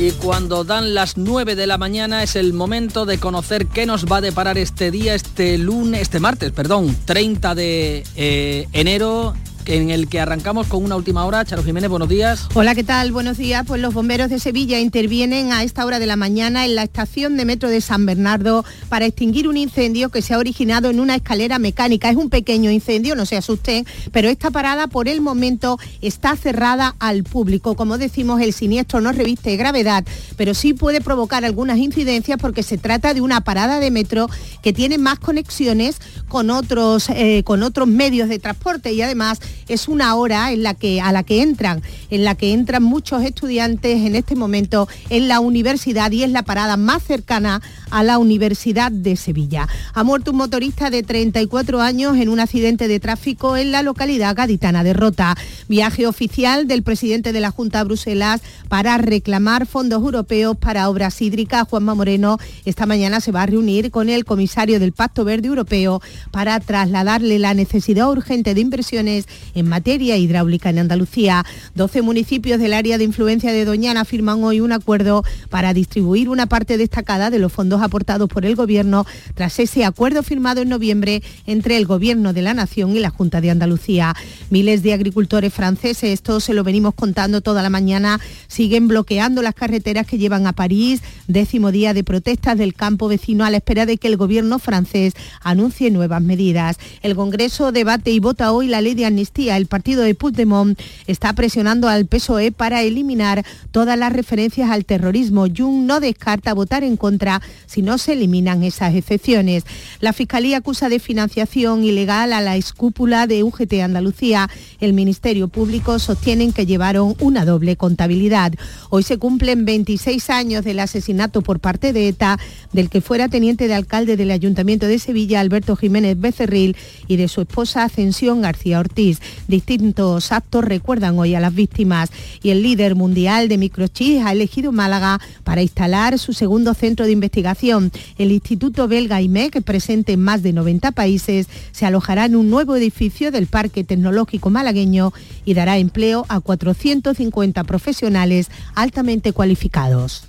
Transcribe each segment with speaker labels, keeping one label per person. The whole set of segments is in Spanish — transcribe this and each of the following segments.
Speaker 1: Y cuando dan las 9 de la mañana es el momento de conocer qué nos va a deparar este día, este lunes, este martes, perdón, 30 de eh, enero en el que arrancamos con una última hora. Charo Jiménez, buenos días.
Speaker 2: Hola, ¿qué tal? Buenos días. Pues los bomberos de Sevilla intervienen a esta hora de la mañana en la estación de metro de San Bernardo para extinguir un incendio que se ha originado en una escalera mecánica. Es un pequeño incendio, no se asusten, pero esta parada por el momento está cerrada al público. Como decimos, el siniestro no reviste gravedad, pero sí puede provocar algunas incidencias porque se trata de una parada de metro que tiene más conexiones con otros, eh, con otros medios de transporte y además es una hora en la que, a la que entran, en la que entran muchos estudiantes en este momento en la universidad y es la parada más cercana a la Universidad de Sevilla. Ha muerto un motorista de 34 años en un accidente de tráfico en la localidad gaditana de Rota. Viaje oficial del presidente de la Junta Bruselas para reclamar fondos europeos para obras hídricas. Juanma Moreno esta mañana se va a reunir con el comisario del Pacto Verde Europeo para trasladarle la necesidad urgente de inversiones en materia hidráulica en Andalucía. 12 municipios del área de influencia de Doñana firman hoy un acuerdo para distribuir una parte destacada de los fondos aportados por el Gobierno tras ese acuerdo firmado en noviembre entre el Gobierno de la Nación y la Junta de Andalucía. Miles de agricultores franceses, esto se lo venimos contando toda la mañana, siguen bloqueando las carreteras que llevan a París, décimo día de protestas del campo vecino a la espera de que el Gobierno francés anuncie nuevas medidas. El Congreso debate y vota hoy la ley de amnistía. El partido de Puigdemont está presionando al PSOE para eliminar todas las referencias al terrorismo. Jung no descarta votar en contra si no se eliminan esas excepciones. La Fiscalía acusa de financiación ilegal a la escúpula de UGT Andalucía. El Ministerio Público sostienen que llevaron una doble contabilidad. Hoy se cumplen 26 años del asesinato por parte de ETA del que fuera teniente de alcalde del Ayuntamiento de Sevilla, Alberto Jiménez Becerril, y de su esposa Ascensión García Ortiz. Distintos actos recuerdan hoy a las víctimas y el líder mundial de microchips ha elegido Málaga para instalar su segundo centro de investigación. El Instituto belga IMEC, presente en más de 90 países, se alojará en un nuevo edificio del Parque Tecnológico Malagueño y dará empleo a 450 profesionales altamente cualificados.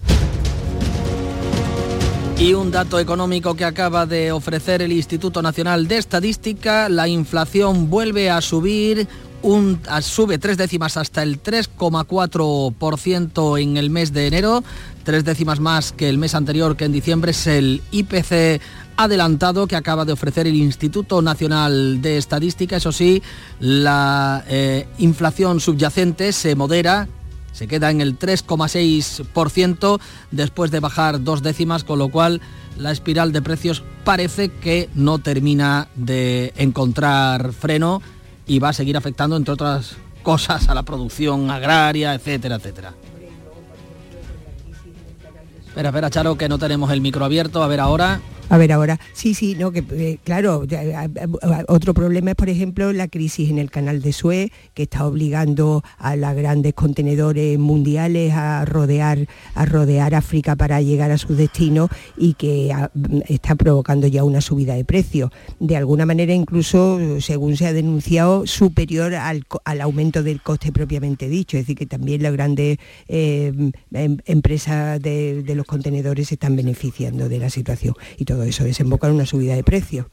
Speaker 1: Y un dato económico que acaba de ofrecer el Instituto Nacional de Estadística, la inflación vuelve a subir, sube tres décimas hasta el 3,4% en el mes de enero, tres décimas más que el mes anterior que en diciembre es el IPC adelantado que acaba de ofrecer el Instituto Nacional de Estadística. Eso sí, la eh, inflación subyacente se modera se queda en el 3,6% después de bajar dos décimas, con lo cual la espiral de precios parece que no termina de encontrar freno y va a seguir afectando, entre otras cosas, a la producción agraria, etcétera, etcétera. Espera, espera, Charo, que no tenemos el micro abierto. A ver ahora.
Speaker 3: A ver ahora, sí, sí, no, que eh, claro, otro problema es, por ejemplo, la crisis en el canal de Suez, que está obligando a los grandes contenedores mundiales a rodear, a rodear África para llegar a su destino y que está provocando ya una subida de precios. De alguna manera, incluso, según se ha denunciado, superior al, aumento del coste propiamente dicho. Es decir, que también las grandes eh, em, empresas de, de, los contenedores se están beneficiando de la situación. Y todo eso desemboca en una subida de precios.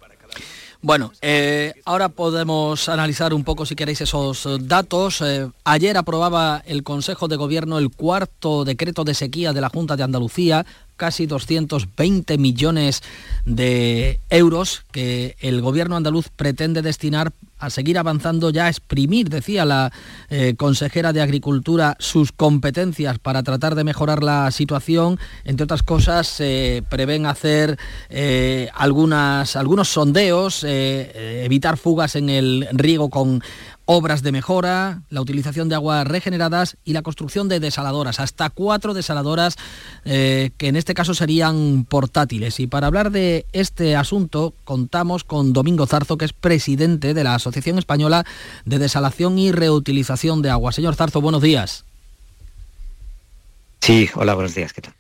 Speaker 1: Bueno, eh, ahora podemos analizar un poco, si queréis, esos datos. Eh, ayer aprobaba el Consejo de Gobierno el cuarto decreto de sequía de la Junta de Andalucía, casi 220 millones de euros que el Gobierno andaluz pretende destinar a seguir avanzando ya a exprimir, decía la eh, consejera de Agricultura, sus competencias para tratar de mejorar la situación. Entre otras cosas, se prevén hacer eh, algunos sondeos, eh, evitar fugas en el riego con obras de mejora, la utilización de aguas regeneradas y la construcción de desaladoras, hasta cuatro desaladoras eh, que en este caso serían portátiles. Y para hablar de este asunto contamos con Domingo Zarzo, que es presidente de la Asociación Española de Desalación y Reutilización de Agua. Señor Zarzo, buenos días.
Speaker 4: Sí, hola, buenos días, ¿qué tal?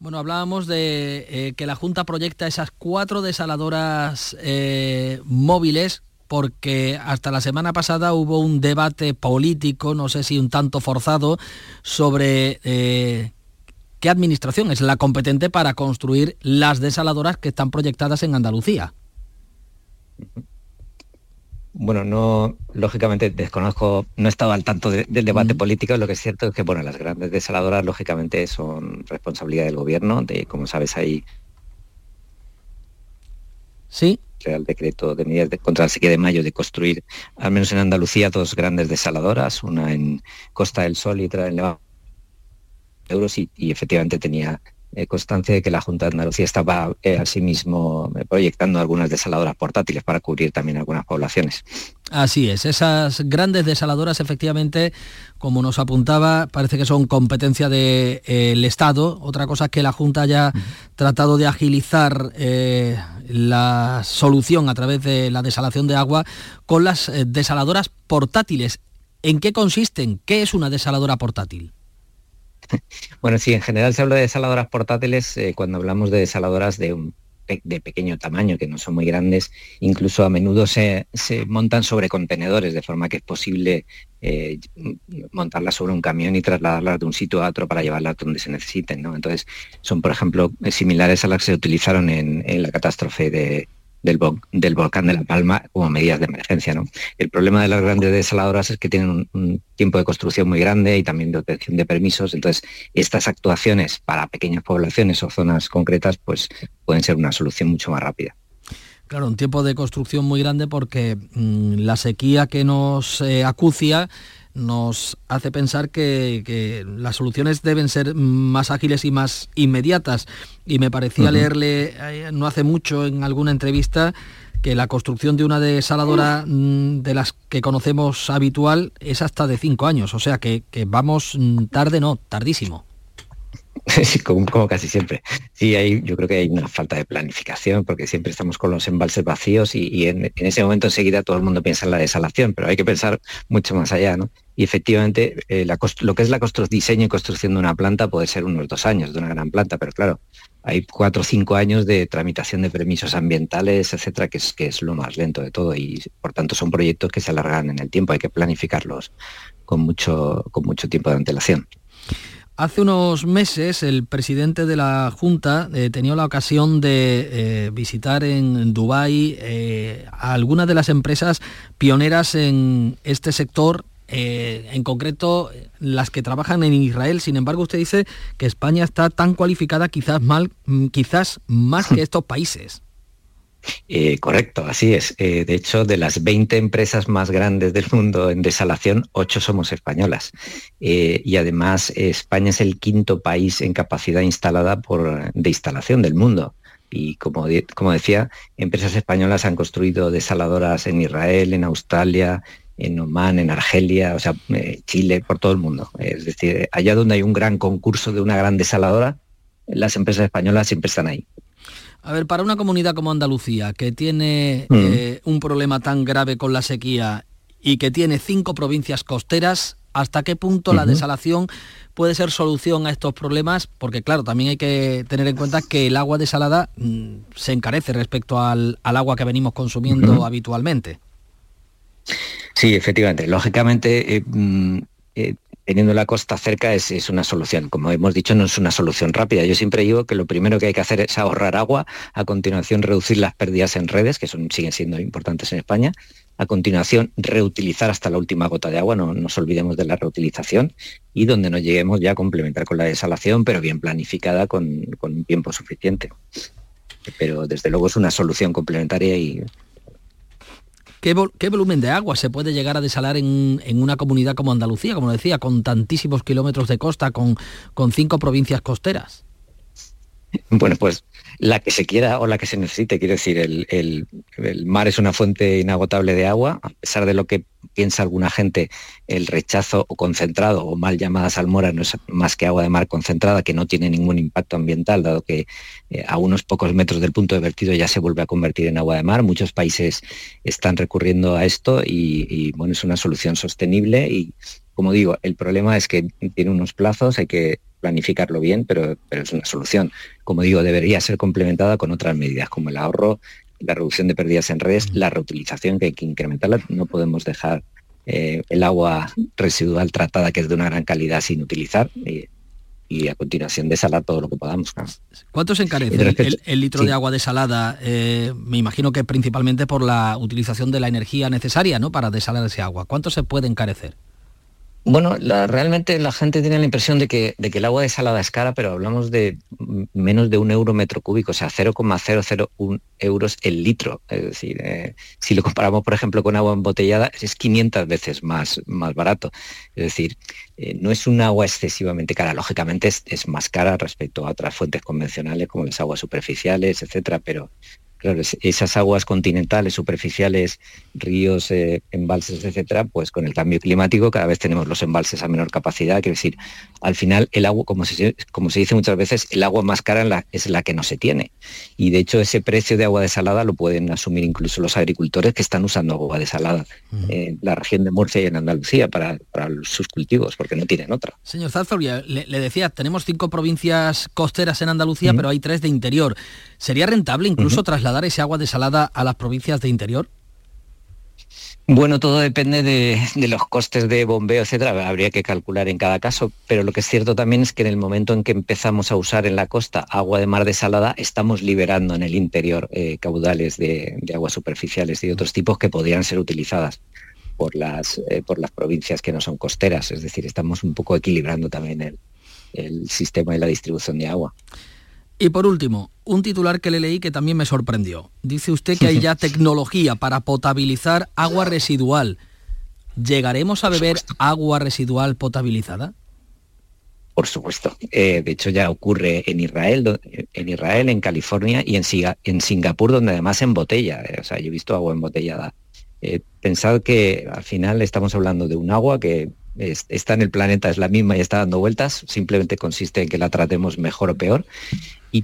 Speaker 1: Bueno, hablábamos de eh, que la Junta proyecta esas cuatro desaladoras eh, móviles porque hasta la semana pasada hubo un debate político, no sé si un tanto forzado, sobre eh, ¿qué administración es la competente para construir las desaladoras que están proyectadas en Andalucía?
Speaker 4: Bueno, no, lógicamente desconozco, no he estado al tanto del debate político, lo que es cierto es que, bueno, las grandes desaladoras lógicamente son responsabilidad del gobierno, de, como sabes, hay
Speaker 1: Sí.
Speaker 4: Real Decreto de Medidas de, contra la sequía de mayo de construir, al menos en Andalucía, dos grandes desaladoras, una en Costa del Sol y otra en Levante Euros, y, efectivamente tenía eh, constancia de que la Junta de Andalucía estaba eh, asimismo eh, proyectando algunas desaladoras portátiles para cubrir también algunas poblaciones.
Speaker 1: Así es, esas grandes desaladoras efectivamente, como nos apuntaba, parece que son competencia del Estado. Otra cosa es que la Junta haya tratado de agilizar la solución a través de la desalación de agua con las desaladoras portátiles. ¿En qué consisten? ¿Qué es una desaladora portátil?
Speaker 4: Bueno, sí, en general se habla de desaladoras portátiles eh, cuando hablamos de desaladoras de un de pequeño tamaño, que no son muy grandes, incluso a menudo se, montan sobre contenedores, de forma que es posible eh, montarlas sobre un camión y trasladarlas de un sitio a otro para llevarlas donde se necesiten. ¿no? Entonces, son, por ejemplo, similares a las que se utilizaron en la catástrofe de, del, volcán de La Palma como medidas de emergencia. ¿no? El problema de las grandes desaladoras es que tienen un, tiempo de construcción muy grande y también de obtención de permisos, entonces estas actuaciones para pequeñas poblaciones o zonas concretas pues pueden ser una solución mucho más rápida.
Speaker 1: Claro, un tiempo de construcción muy grande porque mm, la sequía que nos eh, acucia nos hace pensar que, las soluciones deben ser más ágiles y más inmediatas. Y me parecía leerle eh, no hace mucho en alguna entrevista que la construcción de una desaladora mm, de las que conocemos habitual es hasta de cinco años. O sea que, que vamos mm, tarde, no, tardísimo.
Speaker 4: como, casi siempre. Sí, hay, yo creo que hay una falta de planificación porque siempre estamos con los embalses vacíos y, en, ese momento enseguida todo el mundo piensa en la desalación, pero hay que pensar mucho más allá, ¿no? Y efectivamente, eh, lo que es la diseño y construcción de una planta puede ser unos dos años de una gran planta, pero claro, hay cuatro o cinco años de tramitación de permisos ambientales, etcétera, que es, que es lo más lento de todo y por tanto son proyectos que se alargan en el tiempo, hay que planificarlos con mucho, con mucho tiempo de antelación.
Speaker 1: Hace unos meses el presidente de la Junta eh, tenía la ocasión de eh, visitar en Dubái eh, a algunas de las empresas pioneras en este sector, en concreto las que trabajan en Israel. Sin embargo, usted dice que España está tan cualificada quizás, mal, mm, quizás más que estos países.
Speaker 4: Eh, correcto, así es. Eh, de hecho, de las 20 empresas más grandes del mundo en desalación, 8 somos españolas. Eh, y además, España es el quinto país en capacidad instalada de instalación del mundo. Y como, como decía, empresas españolas han construido desaladoras en Israel, en Australia, en Oman, en Argelia, o sea, Chile, por todo el mundo. Es decir, allá donde hay un gran concurso de una gran desaladora, las empresas españolas siempre están ahí.
Speaker 1: A ver, para una comunidad como Andalucía, que tiene mm. eh, un problema tan grave con la sequía y que tiene cinco provincias costeras, ¿hasta qué punto la desalación puede ser solución a estos problemas? Porque claro, también hay que tener en cuenta que el agua desalada mm, se encarece respecto al, agua que venimos consumiendo habitualmente.
Speaker 4: Sí, efectivamente. Lógicamente, eh, mm, eh, teniendo la costa cerca es, una solución. Como hemos dicho, no es una solución rápida. Yo siempre digo que lo primero que hay que hacer es ahorrar agua, a continuación reducir las pérdidas en redes, que son, siguen siendo importantes en España, a continuación reutilizar hasta la última gota de agua, no nos olvidemos de la reutilización, y donde no lleguemos ya a complementar con la desalación, pero bien planificada con, con un tiempo suficiente. Pero desde luego es una solución complementaria y
Speaker 1: ¿Qué, volumen de agua se puede llegar a desalar en, una comunidad como Andalucía, como decía, con tantísimos kilómetros de costa, con, con cinco provincias costeras?
Speaker 4: Bueno, pues la que se quiera o la que se necesite. Quiero decir, el, mar es una fuente inagotable de agua, a pesar de lo que piensa alguna gente, el rechazo o concentrado o mal llamada salmora no es más que agua de mar concentrada que no tiene ningún impacto ambiental, dado que eh, a unos pocos metros del punto de vertido ya se vuelve a convertir en agua de mar. Muchos países están recurriendo a esto y, y bueno, es una solución sostenible y como digo, el problema es que tiene unos plazos, hay que planificarlo bien, pero, pero es una solución. Como digo, debería ser complementada con otras medidas como el ahorro, la reducción de pérdidas en redes, la reutilización que hay que incrementarla. No podemos dejar eh, el agua residual tratada, que es de una gran calidad, sin utilizar. y a continuación desalar todo lo que podamos.
Speaker 1: ¿Cuánto se encarece el, litro de agua desalada? Eh, me imagino que principalmente por la utilización de la energía necesaria ¿no? para desalar ese agua. ¿Cuánto se puede encarecer?
Speaker 4: Bueno, realmente la gente tiene la impresión de que, de que el agua desalada es cara, pero hablamos de menos de un euro metro cúbico, o sea, 0,001 euros el litro. Es decir, eh, si lo comparamos, por ejemplo, con agua embotellada, es 500 veces más, más barato. Es decir, eh, no es un agua excesivamente cara. Lógicamente es, es, más cara respecto a otras fuentes convencionales como las aguas superficiales, etcétera, pero, Claro, esas aguas continentales, superficiales, ríos, eh, embalses, etcétera, pues con el cambio climático cada vez tenemos los embalses a menor capacidad. Quiero decir, al final el agua, como se, como se dice muchas veces, el agua más cara es la que no se tiene. Y de hecho ese precio de agua desalada lo pueden asumir incluso los agricultores que están usando agua desalada en la región de Murcia y en Andalucía para, sus cultivos, porque no tienen otra.
Speaker 1: Señor Zarzobia, le, decía, tenemos cinco provincias costeras en Andalucía, pero hay tres de interior. ¿Sería rentable incluso trasladar ese agua desalada a las provincias de interior?
Speaker 4: Bueno, todo depende de, los costes de bombeo, etcétera. Habría que calcular en cada caso, pero lo que es cierto también es que en el momento en que empezamos a usar en la costa agua de mar desalada, estamos liberando en el interior eh, caudales de, aguas superficiales y de otros tipos que podrían ser utilizadas por las, eh, por las provincias que no son costeras. Es decir, estamos un poco equilibrando también el, el sistema de la distribución de agua.
Speaker 1: Y por último, un titular que le leí que también me sorprendió. Dice usted que hay ya tecnología para potabilizar agua residual. ¿Llegaremos a beber agua residual potabilizada?
Speaker 4: Por supuesto. Eh, de hecho, ya ocurre en Israel, en Israel, en California y en, en Singapur, donde además en botella. Eh, o sea, yo he visto agua embotellada. Eh, pensad que al final estamos hablando de un agua que está en el planeta, es la misma y está dando vueltas, simplemente consiste en que la tratemos mejor o peor y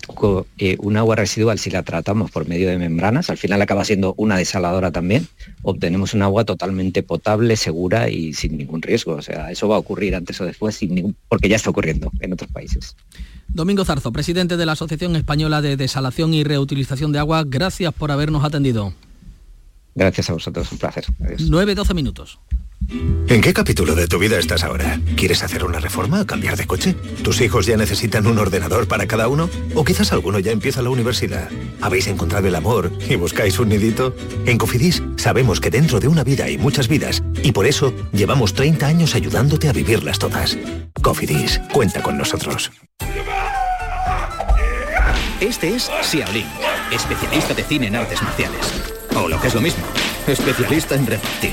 Speaker 4: eh, un agua residual, si la tratamos por medio de membranas, al final acaba siendo una desaladora también, obtenemos un agua totalmente potable, segura y sin ningún riesgo. O sea, eso va a ocurrir antes o después, sin porque ya está ocurriendo en otros países.
Speaker 1: Domingo Zarzo, presidente de la Asociación Española de Desalación y Reutilización de Agua, gracias por habernos atendido.
Speaker 4: Gracias a vosotros, un placer.
Speaker 1: 9-12 minutos.
Speaker 5: ¿En qué capítulo de tu vida estás ahora? ¿Quieres hacer una reforma o cambiar de coche? ¿Tus hijos ya necesitan un ordenador para cada uno? ¿O quizás alguno ya empieza la universidad? ¿Habéis encontrado el amor y buscáis un nidito? En Cofidis sabemos que dentro de una vida hay muchas vidas y por eso llevamos 30 años ayudándote a vivirlas todas. Cofidis, cuenta con nosotros.
Speaker 6: Este es Xiaolin, especialista de cine en artes marciales. O lo que es lo mismo, especialista en repartir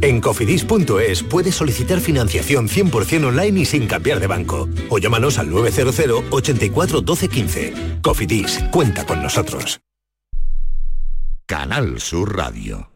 Speaker 5: En cofidis.es puedes solicitar financiación 100% online y sin cambiar de banco. O llámanos al 900 84 12 15. Cofidis, cuenta con nosotros.
Speaker 7: Canal Sur Radio.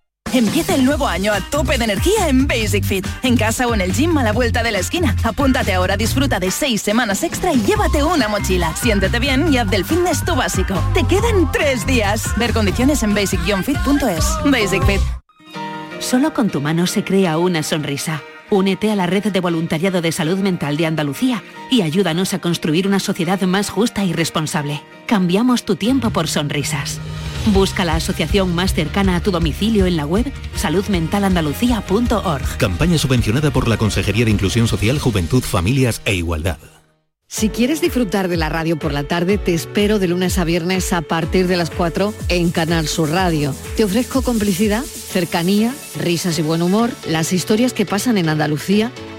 Speaker 8: Empieza el nuevo año a tope de energía en Basic Fit. En casa o en el gym a la vuelta de la esquina. Apúntate ahora, disfruta de seis semanas extra y llévate una mochila. Siéntete bien y haz del fitness tu básico. Te quedan tres días. Ver condiciones en basic-fit.es. Basic Fit.
Speaker 9: Solo con tu mano se crea una sonrisa. Únete a la red de voluntariado de salud mental de Andalucía y ayúdanos a construir una sociedad más justa y responsable. Cambiamos tu tiempo por sonrisas. Busca la asociación más cercana a tu domicilio en la web saludmentalandalucía.org.
Speaker 10: Campaña subvencionada por la Consejería de Inclusión Social, Juventud, Familias e Igualdad.
Speaker 11: Si quieres disfrutar de la radio por la tarde, te espero de lunes a viernes a partir de las 4 en Canal Sur Radio. Te ofrezco complicidad Cercanía, risas y buen humor, las historias que pasan en Andalucía,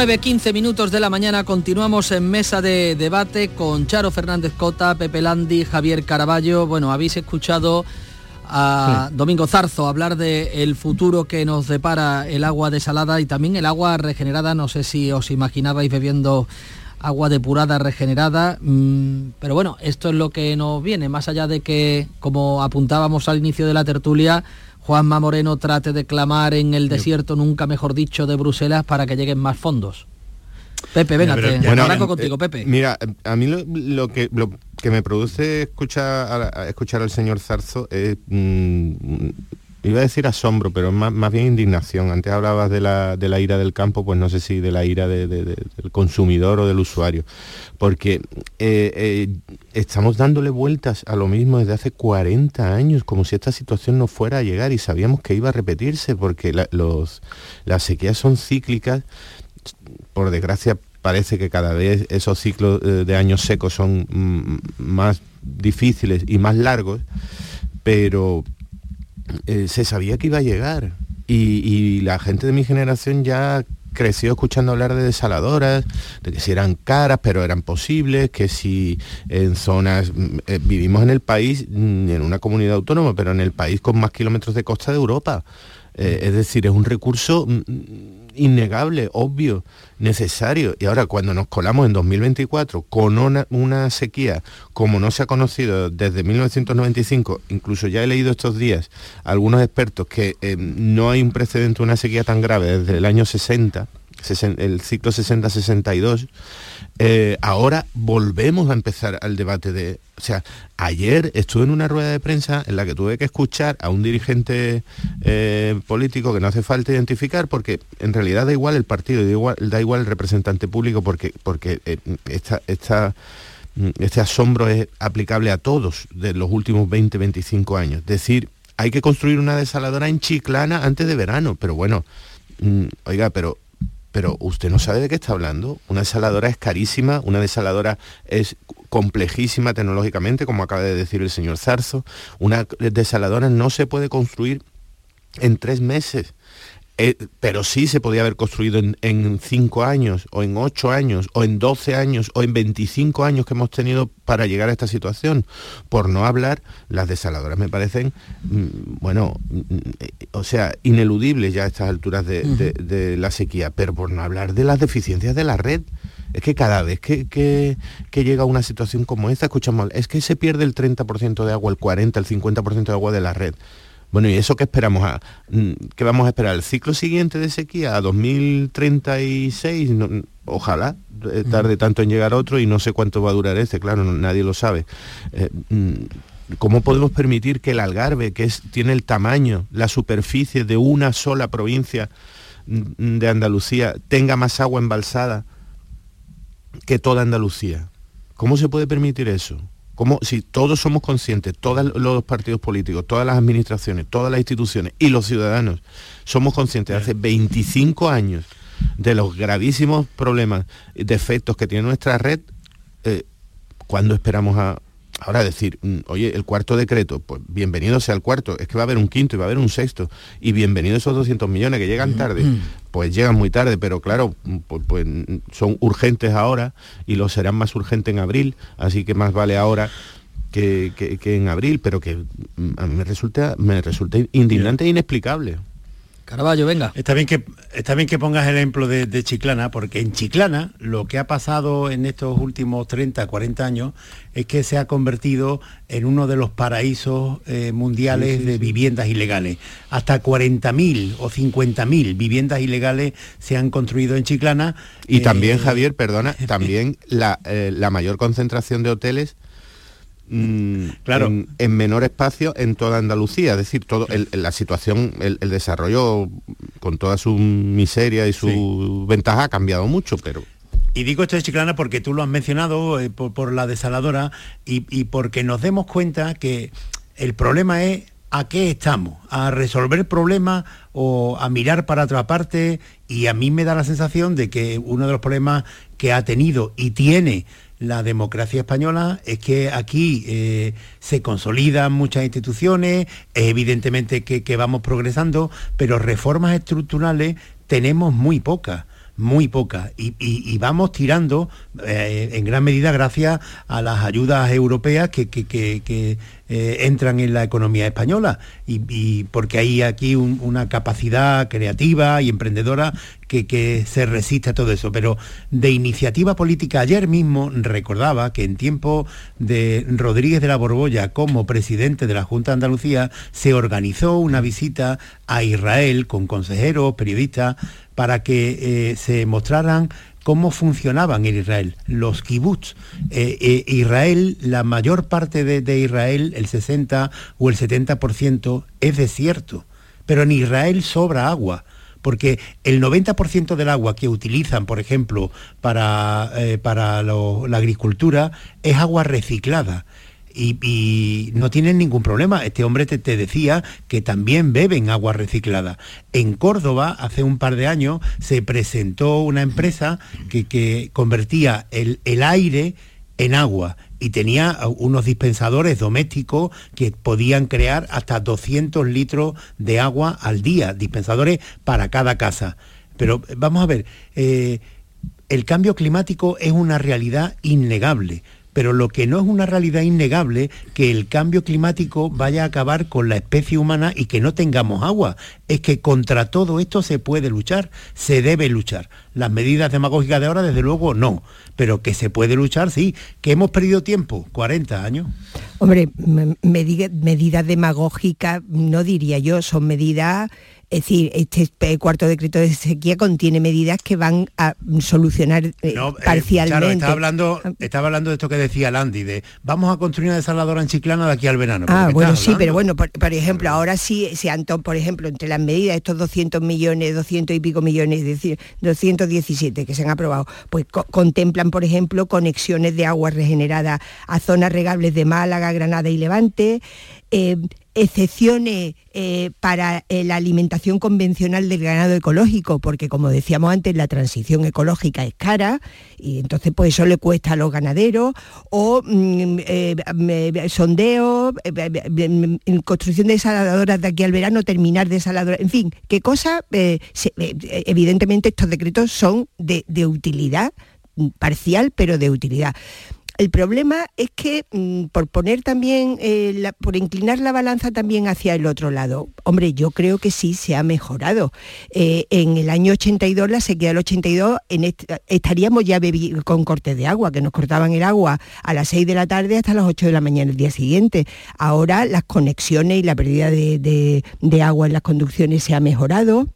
Speaker 1: Nueve, 15 minutos de la mañana continuamos en mesa de debate con Charo Fernández Cota, Pepe Landi, Javier Caraballo. Bueno, habéis escuchado a Domingo Zarzo hablar de el futuro que nos depara el agua desalada y también el agua regenerada. No sé si os imaginabais bebiendo agua depurada, regenerada, mm, pero bueno, esto es lo que nos viene, más allá de que, como apuntábamos al inicio de la tertulia, Juanma Moreno trate de clamar en el desierto, nunca mejor dicho, de Bruselas para que lleguen más fondos. Pepe, venga, te
Speaker 12: Bueno,
Speaker 1: arranco
Speaker 12: eh,
Speaker 1: contigo, Pepe.
Speaker 12: Mira, a mí lo, lo que lo que me produce escuchar al señor Zarzo es mm, iba a decir asombro, pero más, más bien indignación. Antes hablabas de la, de la ira del campo, pues no sé si de la ira de- de- de- del consumidor o del usuario. Porque eh, eh, estamos dándole vueltas a lo mismo desde hace 40 años, como si esta situación no fuera a llegar y sabíamos que iba a repetirse, porque los, las sequías son cíclicas por desgracia parece que cada vez esos ciclos eh, de años secos son mm, más difíciles y más largos, pero eh, se sabía que iba a llegar. Y, la gente de mi generación ya creció escuchando hablar de desaladoras, de que si eran caras, pero eran posibles, que si en zonas, mm, eh, vivimos en el país, mm, en una comunidad autónoma, pero en el país con más kilómetros de costa de Europa. Eh, es decir, es un recurso mm, innegable, obvio, necesario. Y ahora cuando nos colamos en 2024 con una, una sequía como no se ha conocido desde 1995, incluso ya he leído estos días algunos expertos que eh, no hay un precedente de una sequía tan grave desde el año 60, sesen- el ciclo 60-62, eh, ahora volvemos a empezar al debate de... O sea, ayer estuve en una rueda de prensa en la que tuve que escuchar a un dirigente eh, político que no hace falta identificar porque en realidad da igual el partido, da igual, da igual el representante público porque, porque eh, esta, mm, este asombro es aplicable a todos de los últimos 20, 25 años. Decir, hay que construir una desaladora en Chiclana antes de verano, pero bueno, mm, oiga, pero pero usted no sabe de qué está hablando. Una desaladora es carísima, una desaladora es complejísima tecnológicamente, como acaba de decir el señor Zarzo. Una desaladora no se puede construir en tres meses. Eh, pero sí se podía haber construido en, en cinco años, o en ocho años, o en 12 años, o en 25 años que hemos tenido para llegar a esta situación. Por no hablar, las desaladoras me parecen, mm, bueno, mm, eh, o sea, ineludibles ya a estas alturas de, de- de la sequía, pero por no hablar de las deficiencias de la red. Es que cada vez que, que- que llega una situación como esta, escuchamos, es que se pierde el 30% de agua, el 40, el 50% de agua de la red. Bueno, ¿y eso qué esperamos? A, mm, ¿Qué vamos a esperar? ¿El ciclo siguiente de sequía? ¿A 2036? No, mm, ojalá eh, tarde tanto en llegar otro y no sé cuánto va a durar este, claro, no- nadie lo sabe. Eh, mm, ¿Cómo podemos permitir que el Algarve, que es, tiene el tamaño, la superficie de una sola provincia mm, de Andalucía, tenga más agua embalsada que toda Andalucía? ¿Cómo se puede permitir eso? ¿Cómo, si todos somos conscientes, todos los partidos políticos, todas las administraciones, todas las instituciones y los ciudadanos somos conscientes de hace 25 años de los gravísimos problemas, defectos que tiene nuestra red, eh, ¿cuándo esperamos a, Ahora decir, mm, oye, el cuarto decreto, pues bienvenido sea el cuarto, es que va a haber un quinto y va a haber un sexto, y bienvenido esos 200 millones que llegan tarde, pues llegan muy tarde, pero claro, mm, pues, pues, mm, son urgentes ahora y lo serán más urgentes en abril, así que más vale ahora que, que- que en abril, pero que mm, a mí me resulta, me resulta indignante e inexplicable.
Speaker 1: Caraballo, venga.
Speaker 13: Está bien que, está bien que pongas el ejemplo de, Chiclana, porque en Chiclana lo que ha pasado en estos últimos 30, 40 años es que se ha convertido en uno de los paraísos eh, mundiales de viviendas ilegales. Hasta 40.000 o 50.000 viviendas ilegales se han construido en Chiclana.
Speaker 12: Y también, eh, Javier, perdona, también la, eh, la mayor concentración de hoteles Mm, claro. En, menor espacio en toda Andalucía. Es decir, todo la situación, el, desarrollo con toda su miseria y su ventaja ha cambiado mucho, pero...
Speaker 13: Y digo esto de Chiclana porque tú lo has mencionado eh, por, la desaladora y, y porque nos demos cuenta que el problema es a qué estamos, a resolver problemas o a mirar para otra parte y a mí me da la sensación de que uno de los problemas que ha tenido y tiene la democracia española es que aquí eh, se consolidan muchas instituciones, evidentemente que, que vamos progresando, pero reformas estructurales tenemos muy pocas muy poca y, vamos tirando eh, en gran medida gracias a las ayudas europeas que, eh, entran en la economía española y, porque hay aquí una capacidad creativa y emprendedora que, se resiste a todo eso. Pero de iniciativa política ayer mismo recordaba que en tiempo de Rodríguez de la Borbolla como presidente de la Junta de Andalucía se organizó una visita a Israel con consejeros, periodistas, para que eh, se mostraran cómo funcionaban en Israel, los kibbutz. Eh, eh, Israel, la mayor parte de, Israel, el 60 o el 70% es desierto, pero en Israel sobra agua porque el 90% del agua que utilizan, por ejemplo, para, para la agricultura es agua reciclada y, no tienen ningún problema. Este hombre te, decía que también beben agua reciclada. En Córdoba, hace un par de años, se presentó una empresa que, convertía el, el aire en agua y tenía unos dispensadores domésticos que podían crear hasta 200 litros de agua al día, dispensadores para cada casa. Pero vamos a ver, eh, el cambio climático es una realidad innegable pero lo que no es una realidad innegable que el cambio climático vaya a acabar con la especie humana y que no tengamos agua. Es que contra todo esto se puede luchar, se debe luchar. Las medidas demagógicas de ahora, desde luego, no, pero que se puede luchar, sí. ¿Que hemos perdido tiempo? 40 años.
Speaker 3: Hombre, medidas demagógicas no diría yo, son medidas es decir, este cuarto decreto de sequía contiene medidas que van a solucionar eh, eh, parcialmente.
Speaker 13: estaba hablando, estaba hablando de esto que decía Landy, de vamos a construir una desaladora en Chiclana de aquí al verano.
Speaker 3: Ah, bueno, sí, pero bueno, por, ejemplo, ahora sí se han por ejemplo, entre las medidas, estos 200 millones, 200 y pico millones, es decir, 217 que se han aprobado, pues contemplan, por ejemplo, conexiones de agua regenerada a zonas regables de Málaga, Granada y Levante, eh, excepciones eh, para eh, la alimentación convencional del ganado ecológico, porque como decíamos antes, la transición ecológica es cara y entonces pues eso le cuesta a los ganaderos, o mm, eh, sondeo, construcción de desaladoras de aquí al verano, terminar desaladoras, en fin, qué cosa, evidentemente estos decretos son de utilidad parcial, pero de utilidad. El problema es que, mm, por poner también, eh, por inclinar la balanza también hacia el otro lado, hombre, yo creo que sí se ha mejorado. Eh, en el año 82, la sequía del 82, estaríamos ya con cortes de agua, que nos cortaban el agua a las 6 de la tarde hasta las 8 de la mañana el día siguiente. Ahora las conexiones y la pérdida de agua en las conducciones se ha mejorado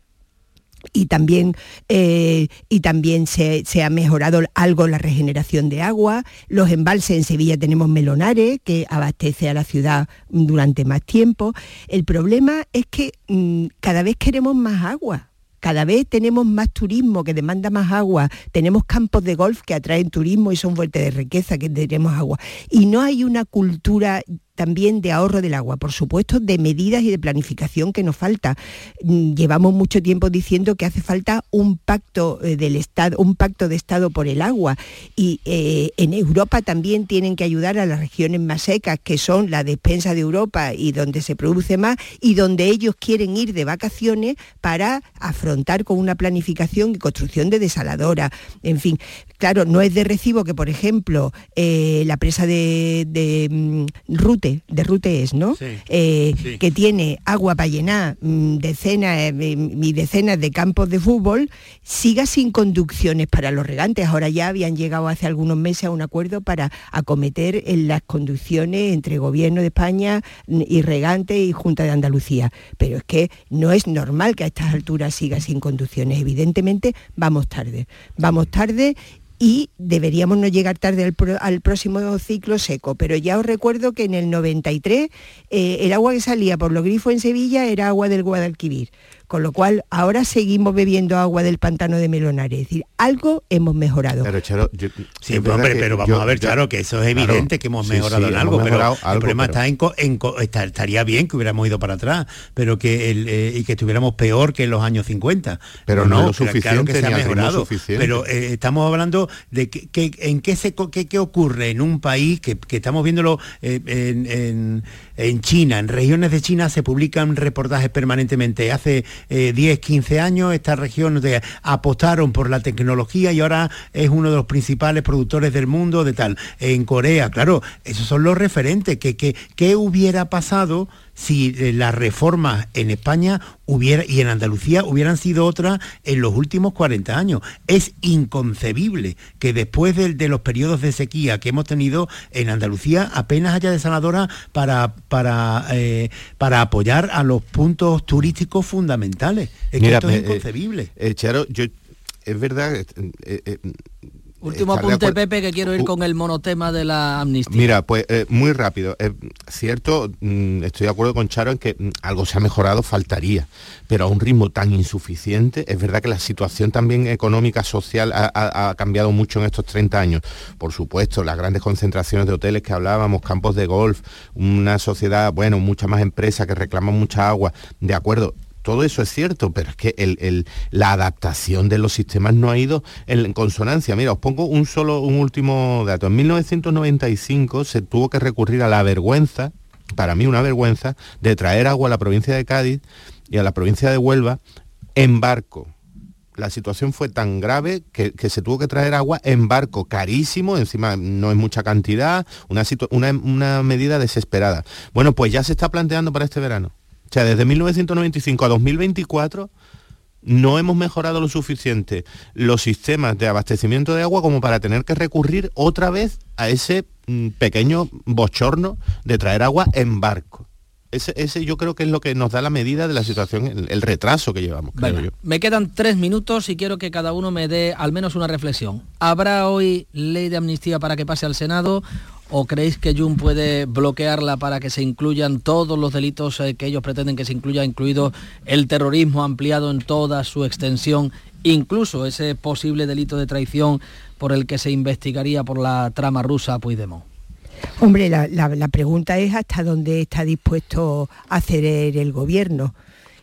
Speaker 3: y también, eh, y también se, ha mejorado algo la regeneración de agua. Los embalses en Sevilla tenemos Melonares, que abastece a la ciudad durante más tiempo. El problema es que mm, cada vez queremos más agua. Cada vez tenemos más turismo que demanda más agua, tenemos campos de golf que atraen turismo y son fuentes de riqueza que tenemos agua. Y no hay una cultura también de ahorro del agua, por supuesto, de medidas y de planificación que nos falta. Mm, llevamos mucho tiempo diciendo que hace falta un pacto eh, del Estado, un pacto de Estado por el agua. Y eh, en Europa también tienen que ayudar a las regiones más secas, que son la despensa de Europa y donde se produce más, y donde ellos quieren ir de vacaciones para afrontar con una planificación y construcción de desaladoras. En fin, claro, no es de recibo que, por ejemplo, eh, la presa de, de mm, Ruta Rute, de Rute es, ¿no? Eh, que tiene agua para llenar mm, decenas eh, y decenas de campos de fútbol, siga sin conducciones para los regantes. Ahora ya habían llegado hace algunos meses a un acuerdo para acometer en las conducciones entre Gobierno de España y regantes y Junta de Andalucía. Pero es que no es normal que a estas alturas siga sin conducciones. Evidentemente vamos tarde. Vamos tarde y deberíamos no llegar tarde al, próximo ciclo seco. Pero ya os recuerdo que en el 93 eh, el agua que salía por los grifos en Sevilla era agua del Guadalquivir con lo cual ahora seguimos bebiendo agua del pantano de Melonares. Es decir, algo hemos mejorado.
Speaker 13: Pero, Charo, sí, hombre, pero vamos a ver, Charo, que eso es evidente que hemos mejorado en algo, pero el problema está en, estaría bien que hubiéramos ido para atrás, pero que eh, y que estuviéramos peor que en los años 50.
Speaker 12: Pero no, lo suficiente, claro que se ha
Speaker 13: mejorado. Pero eh, estamos hablando de que, en qué se qué, ocurre en un país que, estamos viéndolo eh, en, en China, en regiones de China se publican reportajes permanentemente. Hace 10, eh, 15 años, esta región apostaron por la tecnología y ahora es uno de los principales productores del mundo de tal. En Corea, claro, esos son los referentes. ¿Qué, qué hubiera pasado si eh, las reformas en España hubiera, y en Andalucía hubieran sido otras en los últimos 40 años. Es inconcebible que después de, los periodos de sequía que hemos tenido en Andalucía apenas haya desaladora para, para, eh, para apoyar a los puntos turísticos fundamentales. Es que esto es eh, inconcebible.
Speaker 12: Charo, yo, es verdad,
Speaker 1: Último apunte, Pepe, que quiero ir con el monotema de la amnistía.
Speaker 12: Mira, pues eh, muy rápido. Es cierto, mm, estoy de acuerdo con Charo en que mm, algo se ha mejorado, faltaría, pero a un ritmo tan insuficiente. Es verdad que la situación también económica, social, ha, cambiado mucho en estos 30 años. Por supuesto, las grandes concentraciones de hoteles que hablábamos, campos de golf, una sociedad, bueno, muchas más empresas que reclaman mucha agua. De acuerdo, todo eso es cierto, pero es que la adaptación de los sistemas no ha ido en consonancia. Mira, os pongo un solo, un último dato. En 1995 se tuvo que recurrir a la vergüenza, para mí una vergüenza, de traer agua a la provincia de Cádiz y a la provincia de Huelva en barco. La situación fue tan grave que, se tuvo que traer agua en barco, carísimo, encima no es mucha cantidad, una medida desesperada. Bueno, pues ya se está planteando para este verano sea, desde 1995 a 2024 no hemos mejorado lo suficiente los sistemas de abastecimiento de agua como para tener que recurrir otra vez a ese mm, pequeño bochorno de traer agua en barco. Ese, yo creo que es lo que nos da la medida de la situación, el, retraso que llevamos, creo yo.
Speaker 1: Me quedan tres minutos y quiero que cada uno me dé al menos una reflexión. ¿Habrá hoy ley de amnistía para que pase al Senado ¿O creéis que Jun puede bloquearla para que se incluyan todos los delitos eh, que ellos pretenden que se incluya, incluido el terrorismo ampliado en toda su extensión, incluso ese posible delito de traición por el que se investigaría por la trama rusa Puigdemont?
Speaker 3: Hombre, la, la pregunta es hasta dónde está dispuesto a ceder el gobierno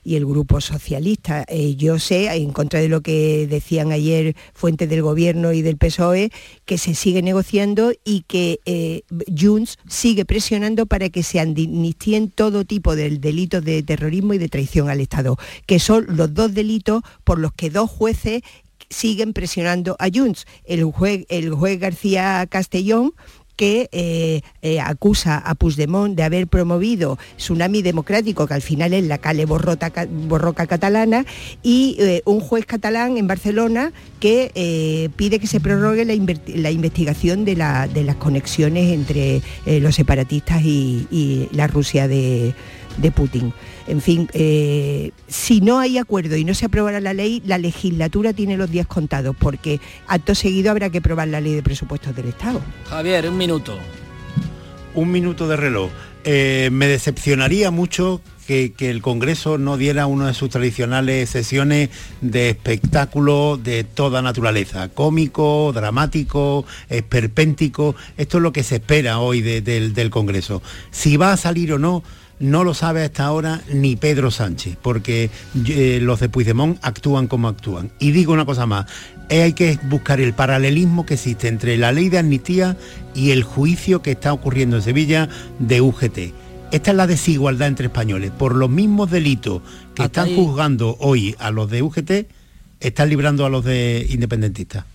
Speaker 3: y el Grupo Socialista. Eh, yo sé, en contra de lo que decían ayer fuentes del Gobierno y del PSOE, que se sigue negociando y que eh, Junts sigue presionando para que se amnistíen todo tipo de delitos de terrorismo y de traición al Estado, que son los dos delitos por los que dos jueces siguen presionando a Junts. El juez, el juez García Castellón que eh, eh, acusa a Puigdemont de haber promovido Tsunami Democrático, que al final es la calle borroca catalana, y eh, un juez catalán en Barcelona que pide que se prorrogue la, investigación de, las conexiones entre los separatistas y la Rusia de Putin. En fin, eh, si no hay acuerdo y no se aprobará la ley, la legislatura tiene los días contados, porque acto seguido habrá que aprobar la ley de presupuestos del Estado.
Speaker 1: Javier, un minuto.
Speaker 13: Un minuto de reloj. Eh, me decepcionaría mucho que, el Congreso no diera una de sus tradicionales sesiones de espectáculo de toda naturaleza, cómico, dramático, esperpéntico. Esto es lo que se espera hoy del Congreso. Si va a salir o no, no lo sabe hasta ahora ni Pedro Sánchez, porque eh, los de Puigdemont actúan como actúan. Y digo una cosa más, hay que buscar el paralelismo que existe entre la ley de amnistía y el juicio que está ocurriendo en Sevilla de UGT. Esta es la desigualdad entre españoles. Por los mismos delitos que están juzgando hoy a los de UGT, están librando a los de independentistas.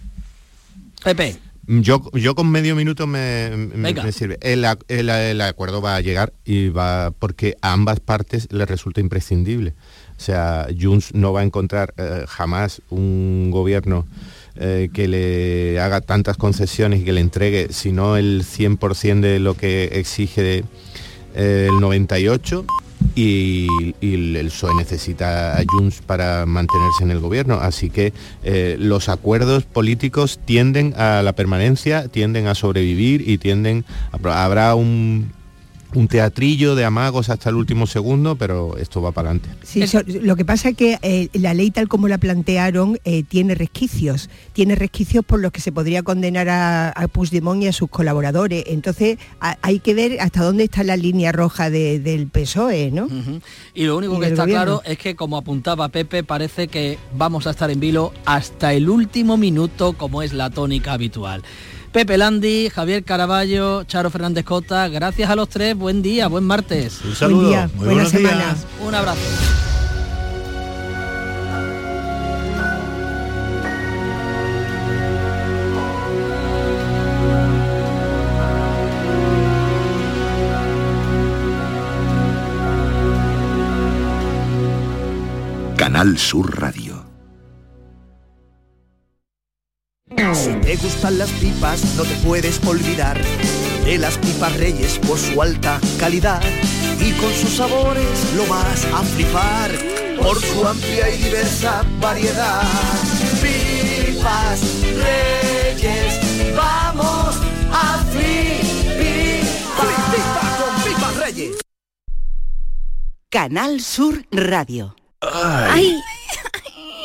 Speaker 1: Pepe.
Speaker 12: Yo, yo con medio minuto me, me-
Speaker 1: Venga.
Speaker 12: me sirve. El- el acuerdo va a llegar y va porque a ambas partes les resulta imprescindible. O sea, Junts no va a encontrar eh, jamás un gobierno eh, que le haga tantas concesiones y que le entregue, sino el 100% de lo que exige eh, el 98 y, el PSOE necesita a Junts para mantenerse en el gobierno. Así que eh, los acuerdos políticos tienden a la permanencia, tienden a sobrevivir y tienden a- habrá un, un teatrillo de amagos hasta el último segundo, pero esto va para adelante.
Speaker 3: Sí, lo que pasa es que eh, la ley tal como la plantearon eh, tiene resquicios, tiene resquicios por los que se podría condenar a, a Puigdemont y a sus colaboradores. Entonces a- hay que ver hasta dónde está la línea roja de- del PSOE, ¿no?
Speaker 1: Y lo único
Speaker 3: Y
Speaker 1: que está
Speaker 3: gobierno.
Speaker 1: claro es que, como apuntaba Pepe, parece que vamos a estar en vilo hasta el último minuto, como es la tónica habitual. Pepe Landi, Javier Caraballo, Charo Fernández Cota, gracias a los tres, buen día, buen martes.
Speaker 13: Un saludo, Buen día, muy buena buenos semana. días.
Speaker 1: Un abrazo.
Speaker 14: Canal Sur Radio.
Speaker 15: Si te gustan las pipas, no te puedes olvidar de las pipas Reyes por su alta calidad y con sus sabores lo vas a flipar por su amplia y diversa variedad. Pipas Reyes, vamos a flipar. con pipas Reyes.
Speaker 16: Canal Sur Radio.
Speaker 17: ¡Ay!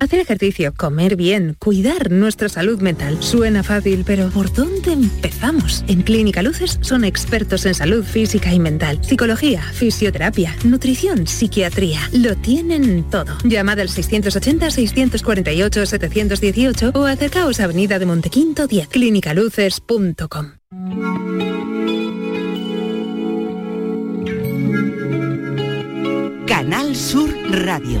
Speaker 18: Hacer ejercicio, comer bien, cuidar nuestra salud mental. Suena fácil, pero ¿por dónde empezamos? En Clínica Luces son expertos en salud física y mental, psicología, fisioterapia, nutrición, psiquiatría. Lo tienen todo. Llamad al 680-648-718 o acercaos a Avenida de Montequinto 10, clínicaluces.com.
Speaker 16: Canal Sur Radio.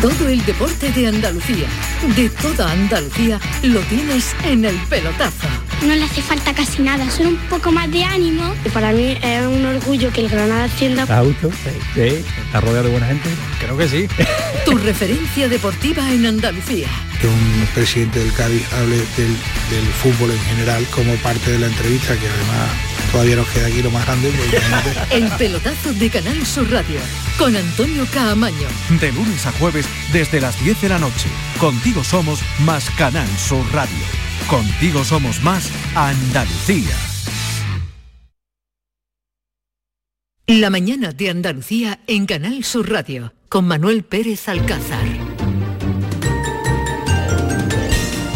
Speaker 19: Todo el deporte de Andalucía, de toda Andalucía, lo tienes en el pelotazo.
Speaker 20: No le hace falta casi nada, solo un poco más de ánimo. Para mí es un orgullo que el Granada ascienda.
Speaker 21: ¿Está? Sí. ¿Está rodeado de buena gente? Creo que sí.
Speaker 19: Tu referencia deportiva en Andalucía.
Speaker 22: que un presidente del Cádiz hable del, del fútbol en general como parte de la entrevista, que además todavía nos queda aquí lo más grande. porque imagínate.
Speaker 19: El pelotazo de Canal Sur Radio, con Antonio Caamaño.
Speaker 7: De lunes a jueves desde las 10 de la noche. Contigo somos más Canal Sur Radio. Contigo somos más Andalucía.
Speaker 19: La mañana de Andalucía en Canal Sur Radio, con Manuel Pérez Alcázar.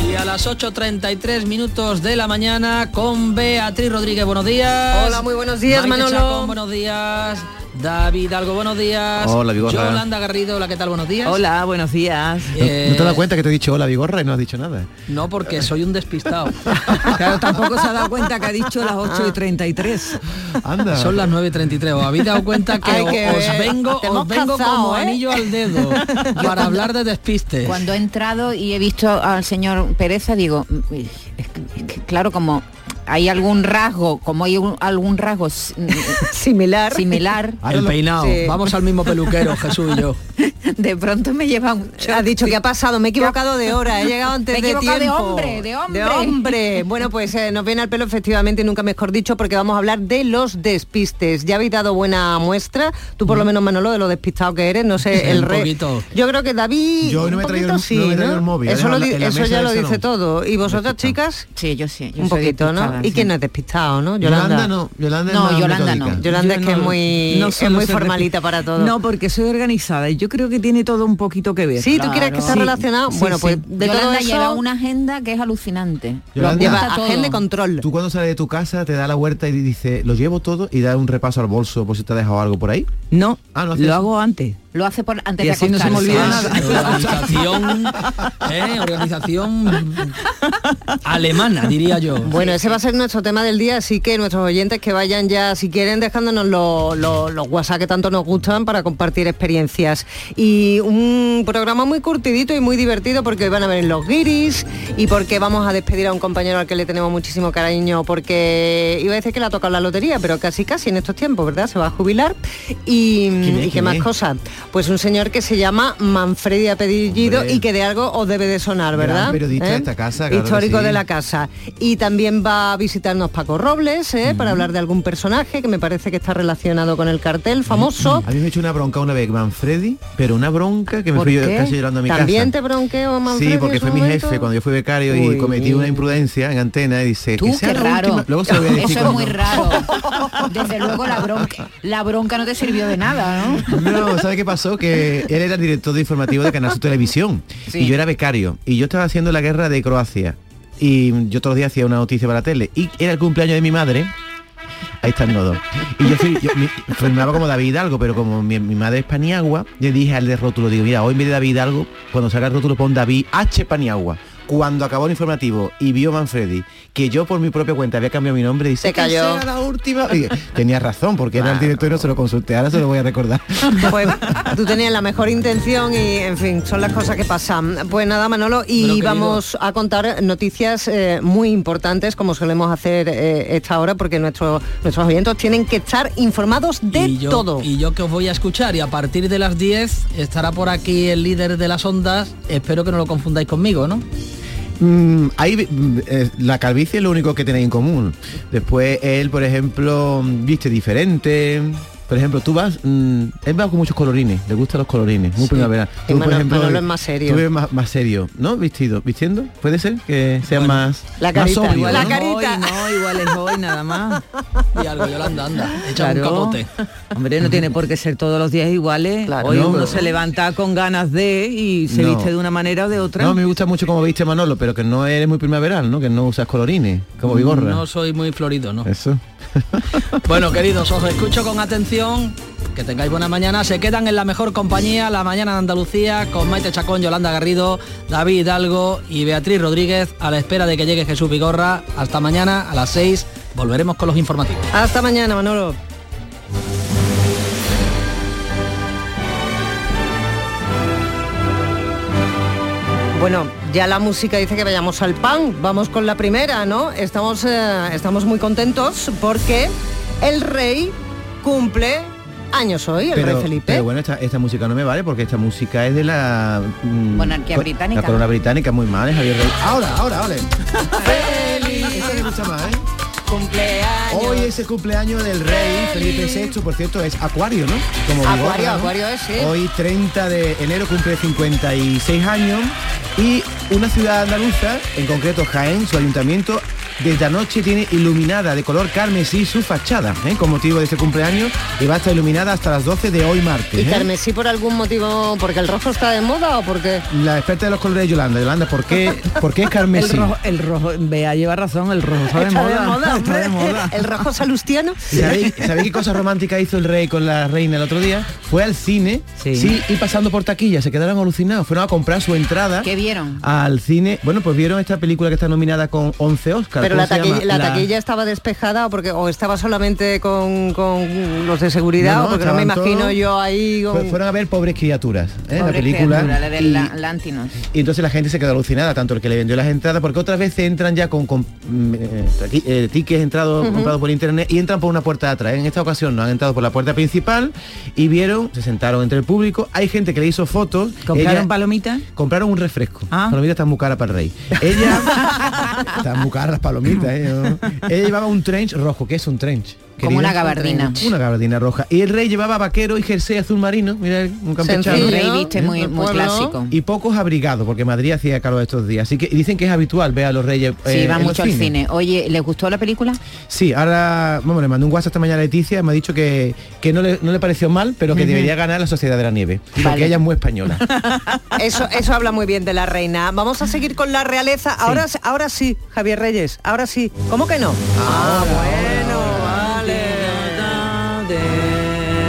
Speaker 1: Y a las 8.33 minutos de la mañana con Beatriz Rodríguez, buenos días.
Speaker 23: Hola, muy buenos días,
Speaker 1: Maite
Speaker 23: Manolo.
Speaker 1: Chacón, buenos días. David Algo, buenos días.
Speaker 24: Hola, Vigorra.
Speaker 1: Yolanda Garrido, hola, ¿qué tal? Buenos días.
Speaker 24: Hola, buenos días. ¿No,
Speaker 1: Eh,
Speaker 24: no te das cuenta que te he dicho hola, Vigorra, y no has dicho nada?
Speaker 1: No, porque soy un despistado.
Speaker 24: Claro, tampoco se ha dado cuenta que ha dicho las 8 y 33. Anda.
Speaker 1: Son las 9.33. ¿Os habéis dado cuenta que, os vengo, os vengo como
Speaker 23: ¿eh?
Speaker 1: anillo al dedo para hablar de despistes?
Speaker 25: Cuando he entrado y he visto al señor Pereza, digo, "Mm, uy, es que- es que, claro, como hay algún rasgo, como hay un- algún rasgo
Speaker 23: similar,
Speaker 25: similar,
Speaker 1: El peinado.
Speaker 25: Sí.
Speaker 1: Vamos al mismo peluquero, Jesús y yo.
Speaker 25: de pronto me lleva un
Speaker 23: Ha dicho que ha pasado, me he equivocado de hora, he llegado antes
Speaker 25: Me he
Speaker 23: de
Speaker 25: equivocado de
Speaker 23: tiempo.
Speaker 25: hombre, de hombre.
Speaker 23: De hombre. Bueno, pues eh, nos viene al pelo efectivamente, y nunca mejor dicho, porque vamos a hablar de los despistes. Ya habéis dado buena muestra, tú por lo menos Manolo, de lo despistado que eres, no sé, el rey. Yo creo que David
Speaker 24: Yo no me he traído
Speaker 23: poquito
Speaker 24: el-
Speaker 23: sí,
Speaker 24: no me he traído
Speaker 23: ¿no?
Speaker 24: el móvil,
Speaker 23: Eso, lo ya lo dice
Speaker 24: no.
Speaker 23: todo. ¿Y vosotras, chicas?
Speaker 25: Sí, yo sí. yo
Speaker 23: Un
Speaker 25: soy
Speaker 23: poquito, ¿no? Y que no es despistado, ¿no?
Speaker 26: Yolanda, no, Yolanda
Speaker 23: no,
Speaker 26: es más
Speaker 23: Yolanda
Speaker 26: metódica.
Speaker 23: no. Yolanda
Speaker 24: Yo
Speaker 23: es que es
Speaker 24: no-
Speaker 23: muy,
Speaker 24: no
Speaker 23: es muy formalita para todo.
Speaker 24: No, porque soy organizada y yo creo que tiene todo un poquito que ver.
Speaker 23: Sí, ¿tú crees que está
Speaker 24: Sí,
Speaker 23: relacionado?
Speaker 24: sí,
Speaker 23: bueno,
Speaker 24: sí.
Speaker 23: pues de todo
Speaker 25: Yolanda
Speaker 23: eso...
Speaker 25: lleva una agenda que es alucinante.
Speaker 26: Yolanda,
Speaker 23: lleva
Speaker 25: todo.
Speaker 23: agenda y control.
Speaker 26: Tú cuando sales de tu casa te da la vuelta y dice, lo llevo todo y da un repaso al bolso por si te ha dejado algo por ahí.
Speaker 24: No,
Speaker 26: Ah, no
Speaker 24: lo hago antes.
Speaker 25: Lo hace por antes
Speaker 24: Y
Speaker 25: de
Speaker 24: así no se me olvida nada.
Speaker 1: Organización, ¿eh? organización alemana, diría yo.
Speaker 23: Bueno, ese va a ser nuestro tema del día, así que nuestros oyentes que vayan ya, si quieren, dejándonos lo- lo- los WhatsApp que tanto nos gustan para compartir experiencias. Y un programa muy curtidito y muy divertido porque hoy van a ver los guiris y porque vamos a despedir a un compañero al que le tenemos muchísimo cariño porque iba a decir que le ha tocado la lotería, pero casi casi en estos tiempos, ¿verdad? Se va a jubilar. Y,
Speaker 26: ¿Quién es?
Speaker 23: y qué
Speaker 26: ¿Quién
Speaker 23: más
Speaker 26: es?
Speaker 23: cosas. Pues un señor que se llama Manfredi Apellido
Speaker 26: Hombre.
Speaker 23: y que de algo os debe de sonar,
Speaker 26: Gran
Speaker 23: ¿verdad?
Speaker 26: periodista de esta casa, claro
Speaker 23: Histórico
Speaker 26: sí.
Speaker 23: de la casa. Y también va a visitarnos Paco Robles, ¿eh? para hablar de algún personaje que me parece que está relacionado con el cartel famoso.
Speaker 26: A mí me he hecho una bronca una vez Manfredi, pero una bronca que me
Speaker 23: ¿Por
Speaker 26: fui yo
Speaker 23: qué?
Speaker 26: casi llorando a mi
Speaker 23: ¿También
Speaker 26: casa.
Speaker 23: te bronqueo, Manfredi,
Speaker 26: Sí, porque fue mi jefe cuando yo fui becario
Speaker 23: Uy.
Speaker 26: y cometí una imprudencia en antena y dice
Speaker 25: Tú,
Speaker 26: que sea
Speaker 25: qué
Speaker 26: la
Speaker 25: raro.
Speaker 26: última. Luego se lo voy a decir
Speaker 25: Eso es muy raro. Desde luego la bronca, la bronca no te sirvió de nada, ¿no?
Speaker 26: No, ¿sabe qué pasó? Que él era el director de informativo de Canal Sur Televisión
Speaker 25: Sí.
Speaker 26: y yo era becario y yo estaba haciendo la guerra de Croacia y yo todos los días hacía una noticia para la tele y era el cumpleaños de mi madre. Ahí está el nodo. Y yo, fui, yo mi- firmaba como David Hidalgo, pero como mi, mi madre es Paniagua, le dije al de rótulo, digo, mira, hoy en vez de David Hidalgo, cuando salga el rótulo pon David H. Paniagua. Cuando acabó el informativo y vio Manfredi que yo por mi propia cuenta había cambiado mi nombre, dice
Speaker 23: Se cayó.
Speaker 26: la última. Y tenía razón, porque era el director y no se lo consulté, ahora se lo voy a recordar.
Speaker 23: Pues tú tenías la mejor intención y, en fin, son las cosas que pasan. Pues nada, Manolo, y
Speaker 1: Bueno,
Speaker 23: vamos a contar noticias eh, muy importantes, como solemos hacer eh, esta hora, porque nuestros nuestros oyentes tienen que estar informados de
Speaker 1: y yo,
Speaker 23: todo.
Speaker 1: Y yo que os voy a escuchar y a partir de las 10 estará por aquí el líder de las ondas. Espero que no lo confundáis conmigo, ¿no?
Speaker 26: Mm, ahí mm, eh, la calvicie es lo único que tenéis en común. Después él, por ejemplo, mm, viste diferente. Por ejemplo, tú vas, mm, él va con muchos colorines, le gustan los colorines, muy
Speaker 23: Sí.
Speaker 26: primavera.
Speaker 23: Manolo- Manolo es más serio.
Speaker 26: Tú ves más, más serio, ¿no? Vestido, vistiendo, puede ser que sea más,
Speaker 23: La
Speaker 26: más
Speaker 23: carita,
Speaker 26: sobrio,
Speaker 23: la
Speaker 26: ¿no?
Speaker 23: carita.
Speaker 24: Hoy, no, igual es hoy nada más.
Speaker 1: Y algo, Yolanda, anda, echa un
Speaker 24: Claro.
Speaker 1: capote.
Speaker 24: Hombre, no tiene por qué ser todos los días iguales.
Speaker 23: Claro.
Speaker 24: Hoy
Speaker 26: No,
Speaker 24: uno
Speaker 26: no.
Speaker 24: se levanta con ganas de y se
Speaker 26: No.
Speaker 24: viste de una manera o de otra.
Speaker 26: No, me gusta mucho como viste Manolo, pero que no eres muy primaveral, ¿no? Que no usas colorines, como bigorra.
Speaker 1: No soy muy florido, ¿no?
Speaker 26: Eso.
Speaker 1: Bueno, queridos, os escucho con atención. Que tengáis buena mañana. Se quedan en la mejor compañía, la mañana de Andalucía, con Maite Chacón, Yolanda Garrido, David Hidalgo y Beatriz Rodríguez, a la espera de que llegue Jesús Vigorra. Hasta mañana a las 6. Volveremos con los informativos.
Speaker 23: Hasta mañana, Manolo. Bueno, ya la música dice que vayamos al pan. Vamos con la primera, ¿no? Estamos, eh, estamos muy contentos porque el rey cumple años hoy, el
Speaker 26: pero,
Speaker 23: rey Felipe.
Speaker 26: pero bueno, esta, esta música no me vale porque esta música es de la mm,
Speaker 25: Monarquía
Speaker 26: co-
Speaker 25: británica,
Speaker 26: La corona británica, muy mal, es Javier Rey. Ahora, ahora, ahora. ¡Feliz! Esta me gusta más, ¿eh?
Speaker 23: Cumpleaños.
Speaker 26: Hoy es el cumpleaños del rey Felipe VI, por cierto, es Acuario, ¿no? Como
Speaker 23: Acuario,
Speaker 26: Vigorra, ¿no?
Speaker 23: Acuario es, sí.
Speaker 26: Hoy 30 de enero cumple 56 años y una ciudad andaluza, en concreto Jaén, su ayuntamiento, desde anoche tiene iluminada de color carmesí su fachada, ¿eh? con motivo de este cumpleaños y va a estar iluminada hasta las 12 de hoy martes.
Speaker 23: ¿Y
Speaker 26: ¿eh?
Speaker 23: carmesí por algún motivo? ¿Porque el rojo está de moda o porque
Speaker 26: La experta de los colores Yolanda. Yolanda, ¿por qué, ¿por qué es
Speaker 24: El
Speaker 26: carmesí?
Speaker 24: rojo, el rojo, Bea lleva razón, el rojo está de
Speaker 23: está
Speaker 24: moda.
Speaker 23: de moda?
Speaker 24: está de moda.
Speaker 23: El rojo salustiano.
Speaker 26: ¿Y ¿Sabéis, sabéis qué cosa romántica hizo el rey con la reina el otro día? Fue al cine,
Speaker 24: Sí.
Speaker 26: y pasando por taquilla, se quedaron alucinados. Fueron a comprar su entrada
Speaker 25: ¿Qué vieron?
Speaker 26: al cine. Bueno, pues vieron esta película que está nominada con 11 Oscars.
Speaker 23: Pero
Speaker 26: ¿Cómo
Speaker 23: la taquilla, la taquilla estaba despejada o porque o estaba solamente con, con los de seguridad
Speaker 26: No, no,
Speaker 23: o porque no me imagino yo ahí con...
Speaker 26: Fue- Fueron a ver Pobres Criaturas, ¿eh? la película.
Speaker 25: criatura, la del
Speaker 26: y-
Speaker 25: La- Lantinos.
Speaker 26: Y entonces la gente se quedó alucinada, tanto el que le vendió las entradas, porque otras veces entran ya con, con, mm, eh, eh, tickets entrados, comprados por internet y entran por una puerta de atrás. En esta ocasión no han entrado por la puerta principal y vieron, se sentaron entre el público. Hay gente que le hizo fotos.
Speaker 24: ¿Compraron
Speaker 26: Ella-
Speaker 24: palomitas?
Speaker 26: Compraron un refresco.
Speaker 24: Ah.
Speaker 26: Palomitas están muy caras para el rey. Ella... están muy caras las ¿eh? Ella llevaba un trench rojo. ¿Qué es un trench?
Speaker 25: Como una gabardina.
Speaker 26: Una gabardina roja. Y el rey llevaba vaquero y jersey azul marino, mira, un campechano.
Speaker 25: El rey viste muy,
Speaker 26: ¿Eh?
Speaker 25: muy clásico.
Speaker 26: Y pocos abrigados, porque Madrid hacía calor estos días. Así que dicen que es habitual ver a los reyes.
Speaker 25: Sí,
Speaker 26: eh,
Speaker 25: va
Speaker 26: en los
Speaker 25: mucho al cine. Oye, ¿les gustó la película?
Speaker 26: Sí, ahora, vamos, le mandé un WhatsApp esta mañana a Leticia y me ha dicho que, que no, le, no le pareció mal, pero que debería ganar la Sociedad de la Nieve. Porque
Speaker 23: Vale.
Speaker 26: ella es muy española.
Speaker 23: Eso, eso habla muy bien de la reina. Vamos a seguir con la realeza. Ahora, ahora sí, Javier Reyes, ahora sí. ¿Cómo que no? Ah, bueno,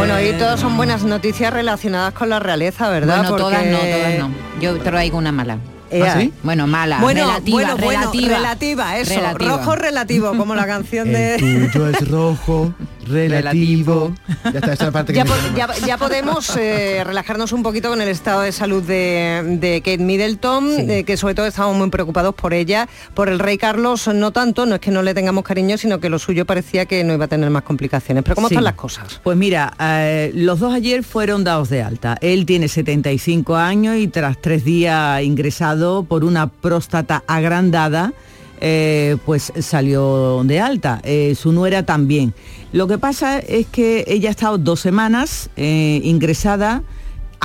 Speaker 23: Bueno, y todas son buenas noticias relacionadas con la realeza, ¿verdad?
Speaker 25: Bueno, todas
Speaker 23: Porque-
Speaker 25: no, todas no. Yo traigo una mala.
Speaker 23: Ea. ¿Ah, sí?
Speaker 25: Bueno, mala,
Speaker 23: Bueno,
Speaker 25: relativa,
Speaker 23: bueno, bueno,
Speaker 25: relativa.
Speaker 23: relativa, eso,
Speaker 25: Relativa.
Speaker 23: rojo relativo, como la canción de...
Speaker 26: El tuyo es rojo, relativo. Ya está, esta es la parte que
Speaker 23: Ya,
Speaker 26: me
Speaker 23: po-
Speaker 26: suena
Speaker 23: ya-
Speaker 26: más.
Speaker 23: ya podemos eh, relajarnos un poquito con el estado de salud de, de Kate Middleton, eh, que sobre todo estamos muy preocupados por ella, por el rey Carlos no tanto, no es que no le tengamos cariño, sino que lo suyo parecía que no iba a tener más complicaciones. Pero ¿cómo
Speaker 24: Sí.
Speaker 23: están las cosas?
Speaker 24: Pues mira, eh, los dos ayer fueron dados de alta. Él tiene 75 años y tras tres días ingresado por una próstata agrandada, eh, pues salió de alta. Eh, su nuera también. Lo que pasa es que ella ha estado dos semanas eh, ingresada.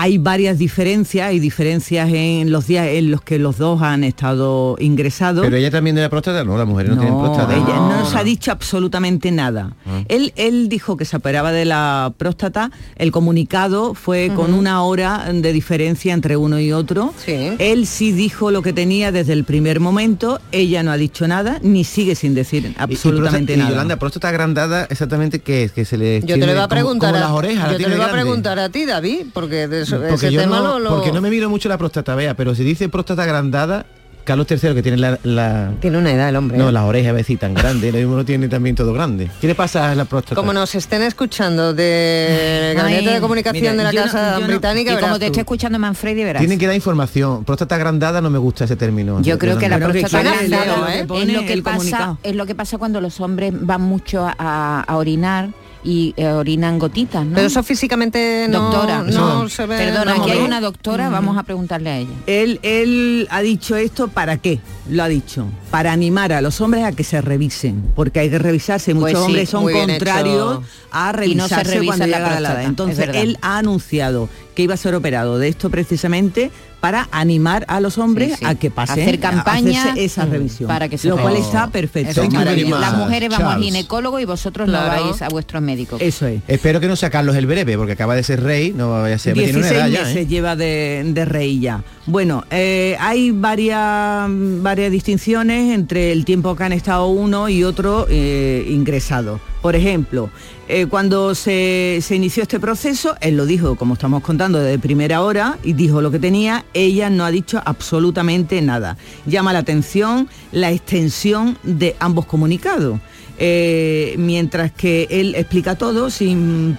Speaker 24: Hay varias diferencias, hay diferencias en los días en los que los dos han estado ingresados.
Speaker 26: Pero ella también de la próstata, no, las mujeres no, tienen próstata.
Speaker 24: ella no nos ha dicho absolutamente nada.
Speaker 26: Ah.
Speaker 24: Él, él dijo que se operaba de la próstata. El comunicado fue con una hora de diferencia entre uno y otro. Él sí dijo lo que tenía desde el primer momento. Ella no ha dicho nada, ni sigue sin decir
Speaker 26: Y- y
Speaker 24: absolutamente
Speaker 26: próstata- y
Speaker 24: nada.
Speaker 26: Yolanda, próstata agrandada, exactamente qué es, que se le
Speaker 23: Yo te
Speaker 26: tiene
Speaker 23: lo iba a preguntar
Speaker 26: como
Speaker 23: a,
Speaker 26: las orejas, la
Speaker 23: yo te
Speaker 26: tiene
Speaker 23: lo iba a preguntar a ti, David, porque de eso-
Speaker 26: porque
Speaker 23: ese
Speaker 26: yo
Speaker 23: tema
Speaker 26: no,
Speaker 23: lo, lo-
Speaker 26: porque no me miro mucho la próstata, vea, pero si dice próstata agrandada, Carlos III que tiene la, la-
Speaker 23: Tiene una edad el hombre.
Speaker 26: no,
Speaker 23: ¿eh?
Speaker 26: las orejas a veces tan grandes, lo mismo no tiene también todo grande. ¿Qué le pasa a la próstata?
Speaker 23: Como nos estén escuchando del gabinete de comunicación
Speaker 25: mira,
Speaker 23: de la
Speaker 25: no-
Speaker 23: Casa
Speaker 25: no-
Speaker 23: Británica,
Speaker 25: y como te
Speaker 23: tú.
Speaker 25: estoy escuchando Manfredi, verás.
Speaker 26: Tienen que dar información. Próstata agrandada no me gusta ese término.
Speaker 25: Yo creo que la próstata agrandada
Speaker 23: ¿eh?
Speaker 25: es, lo que
Speaker 24: el
Speaker 25: pasa,
Speaker 24: comunicado.
Speaker 25: es lo que pasa cuando los hombres van mucho a, a orinar y eh, orinan gotitas, ¿no?
Speaker 23: Pero eso físicamente no,
Speaker 25: doctora,
Speaker 23: no se ve.
Speaker 25: Perdona, aquí hay una doctora, vamos a preguntarle a ella.
Speaker 24: Él, él ha dicho esto para qué, lo ha dicho, para animar a los hombres a que se revisen, porque hay que revisarse. Muchos
Speaker 25: Pues sí,
Speaker 24: hombres son contrarios
Speaker 23: hecho.
Speaker 24: a
Speaker 25: Y no se
Speaker 24: revisarse
Speaker 25: revisa
Speaker 24: cuando
Speaker 25: la
Speaker 24: llega la edad. Entonces él ha anunciado que iba a ser operado de esto precisamente para animar a los hombres
Speaker 25: Sí, sí.
Speaker 24: a que pasen
Speaker 25: Hacer campaña
Speaker 24: esa
Speaker 25: mm,
Speaker 24: revisión.
Speaker 25: para que se
Speaker 24: lo cual está perfecto.
Speaker 25: Es
Speaker 26: Thank you very
Speaker 25: maravilloso.
Speaker 26: much,
Speaker 25: Las mujeres vamos al ginecólogo y vosotros
Speaker 23: Claro.
Speaker 25: no vais a vuestros médicos.
Speaker 24: Eso es.
Speaker 26: Espero que no sea Carlos el breve, porque acaba de ser rey, no vaya a ser. tiene una
Speaker 24: 16
Speaker 26: edad ya,
Speaker 24: meses
Speaker 26: ¿eh?
Speaker 24: lleva de, de rey ya. Bueno, eh, hay varias, varias distinciones entre el tiempo que han estado uno y otro eh, ingresado. Por ejemplo, eh, cuando se, se inició este proceso, él lo dijo, como estamos contando, de primera hora, y dijo lo que tenía, ella no ha dicho absolutamente nada. Llama la atención la extensión de ambos comunicados. Eh, mientras que él explica todo sin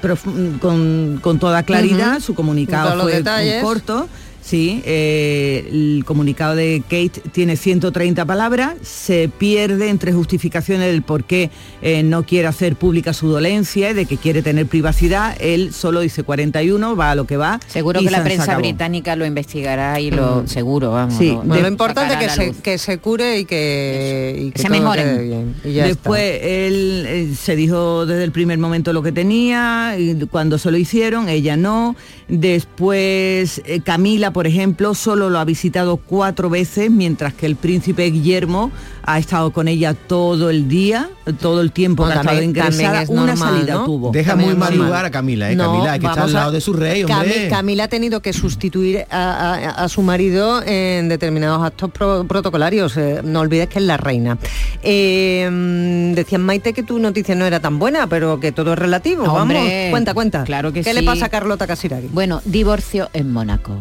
Speaker 24: con, con toda claridad, su comunicado fue corto. Sí, eh, el comunicado de Kate tiene 130 palabras, se pierde entre justificaciones del por qué eh, no quiere hacer pública su dolencia y de que quiere tener privacidad. Él solo dice 41, va a lo que va.
Speaker 25: Seguro que la prensa británica lo investigará y lo seguro, vamos.
Speaker 24: Sí,
Speaker 25: lo-
Speaker 23: Bueno,
Speaker 24: De-
Speaker 23: lo importante es que se,
Speaker 25: luz.
Speaker 23: que se cure y que, y que
Speaker 25: Se
Speaker 23: bien. Y ya
Speaker 24: Después
Speaker 23: está.
Speaker 24: él eh, se dijo desde el primer momento lo que tenía, y cuando se lo hicieron, ella no. Después eh, Camila, por ejemplo, solo lo ha visitado cuatro veces, mientras que el príncipe Guillermo ha estado con ella todo el día, todo el tiempo
Speaker 23: Bueno,
Speaker 24: que ha estado
Speaker 23: también- también
Speaker 24: ingresada.
Speaker 23: es
Speaker 24: Una
Speaker 23: normal,
Speaker 24: salida
Speaker 23: ¿no?
Speaker 24: tuvo.
Speaker 26: Deja
Speaker 23: También
Speaker 26: muy mal lugar a Camila, ¿eh?
Speaker 23: No,
Speaker 26: Camila, hay que estar al
Speaker 23: a-
Speaker 26: lado de su rey, hombre.
Speaker 23: Camila ha tenido que sustituir a, a- a su marido en determinados actos pro- protocolarios. eh, no olvides que es la reina. Eh, decían Maite que tu noticia no era tan buena, pero que todo es relativo.
Speaker 25: Hombre,
Speaker 23: Vamos, cuenta, cuenta.
Speaker 25: claro que
Speaker 23: ¿Qué le pasa a Carlota Casiraghi?
Speaker 25: Bueno, divorcio en Mónaco.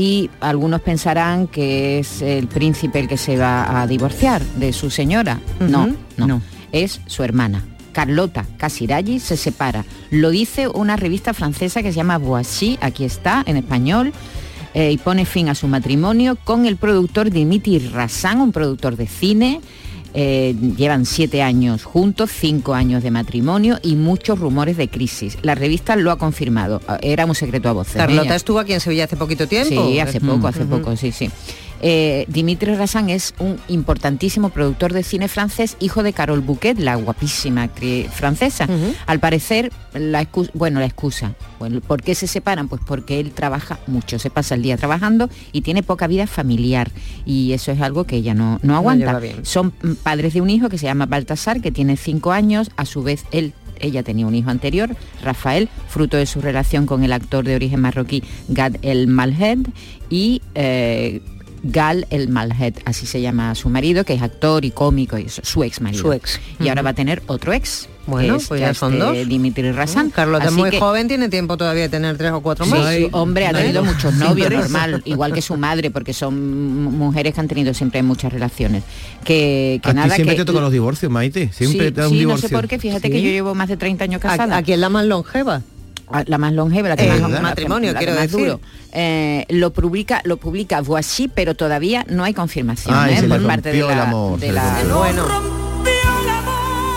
Speaker 25: Y algunos pensarán que es el príncipe el que se va a divorciar de su señora. No, no,
Speaker 24: No.
Speaker 25: Es su hermana. Carlota Casiraghi se separa. Lo dice una revista francesa que se llama Boissy, aquí está, en español, eh, y pone fin a su matrimonio con el productor Dimitri Rassan, un productor de cine. Eh, llevan siete años juntos, cinco años de matrimonio y muchos rumores de crisis. La revista lo ha confirmado. Era un secreto a voces. ¿eh?
Speaker 23: Carlota estuvo aquí en Sevilla hace poquito tiempo.
Speaker 25: Sí, hace poco, hace poco, sí, sí. Eh, Dimitri Rassan es un importantísimo productor de cine francés, hijo de Carole Bouquet, la guapísima actriz francesa. Al parecer, la excusa, bueno, la excusa, bueno, ¿por qué se separan? Pues porque él trabaja mucho, se pasa el día trabajando y tiene poca vida familiar. Y eso es algo que ella no, no aguanta.
Speaker 23: bien.
Speaker 25: Son mm, padres de un hijo que se llama Baltasar, que tiene cinco años, a su vez él ella tenía un hijo anterior, Rafael, fruto de su relación con el actor de origen marroquí Gad El Malhed y eh, Gal El Malhed, así se llama su marido, que es actor y cómico, y eso, su ex marido.
Speaker 23: Su ex.
Speaker 25: Y ahora va a tener otro ex.
Speaker 23: Bueno,
Speaker 25: es
Speaker 23: pues ya son
Speaker 25: este
Speaker 23: dos.
Speaker 25: Dimitri Rassan.
Speaker 23: Carlos es
Speaker 25: Así
Speaker 23: muy
Speaker 25: que-
Speaker 23: joven, tiene tiempo todavía de tener tres o cuatro más.
Speaker 25: sí, hombre, ha tenido
Speaker 23: Bueno,
Speaker 25: muchos novios, normal, igual que su madre, porque son mu- mujeres que han tenido siempre muchas relaciones. Que, que
Speaker 26: A ti
Speaker 25: nada
Speaker 26: siempre
Speaker 25: que
Speaker 26: te tocan los divorcios, Maite. Siempre
Speaker 25: sí,
Speaker 26: te da un
Speaker 25: sí, no
Speaker 26: divorcio.
Speaker 25: sé por qué, fíjate que yo llevo más de 30 años casada.
Speaker 23: Aquí es la más longeva.
Speaker 25: La más longeva, la que
Speaker 23: Eh,
Speaker 25: más
Speaker 23: matrimonio,
Speaker 25: la
Speaker 23: quiero
Speaker 25: más
Speaker 23: decir.
Speaker 25: duro. Eh, lo publica, lo publica Voici, pero todavía no hay confirmación
Speaker 26: Ay,
Speaker 25: ¿eh? por parte de la,
Speaker 26: amor,
Speaker 25: de.
Speaker 23: Bueno,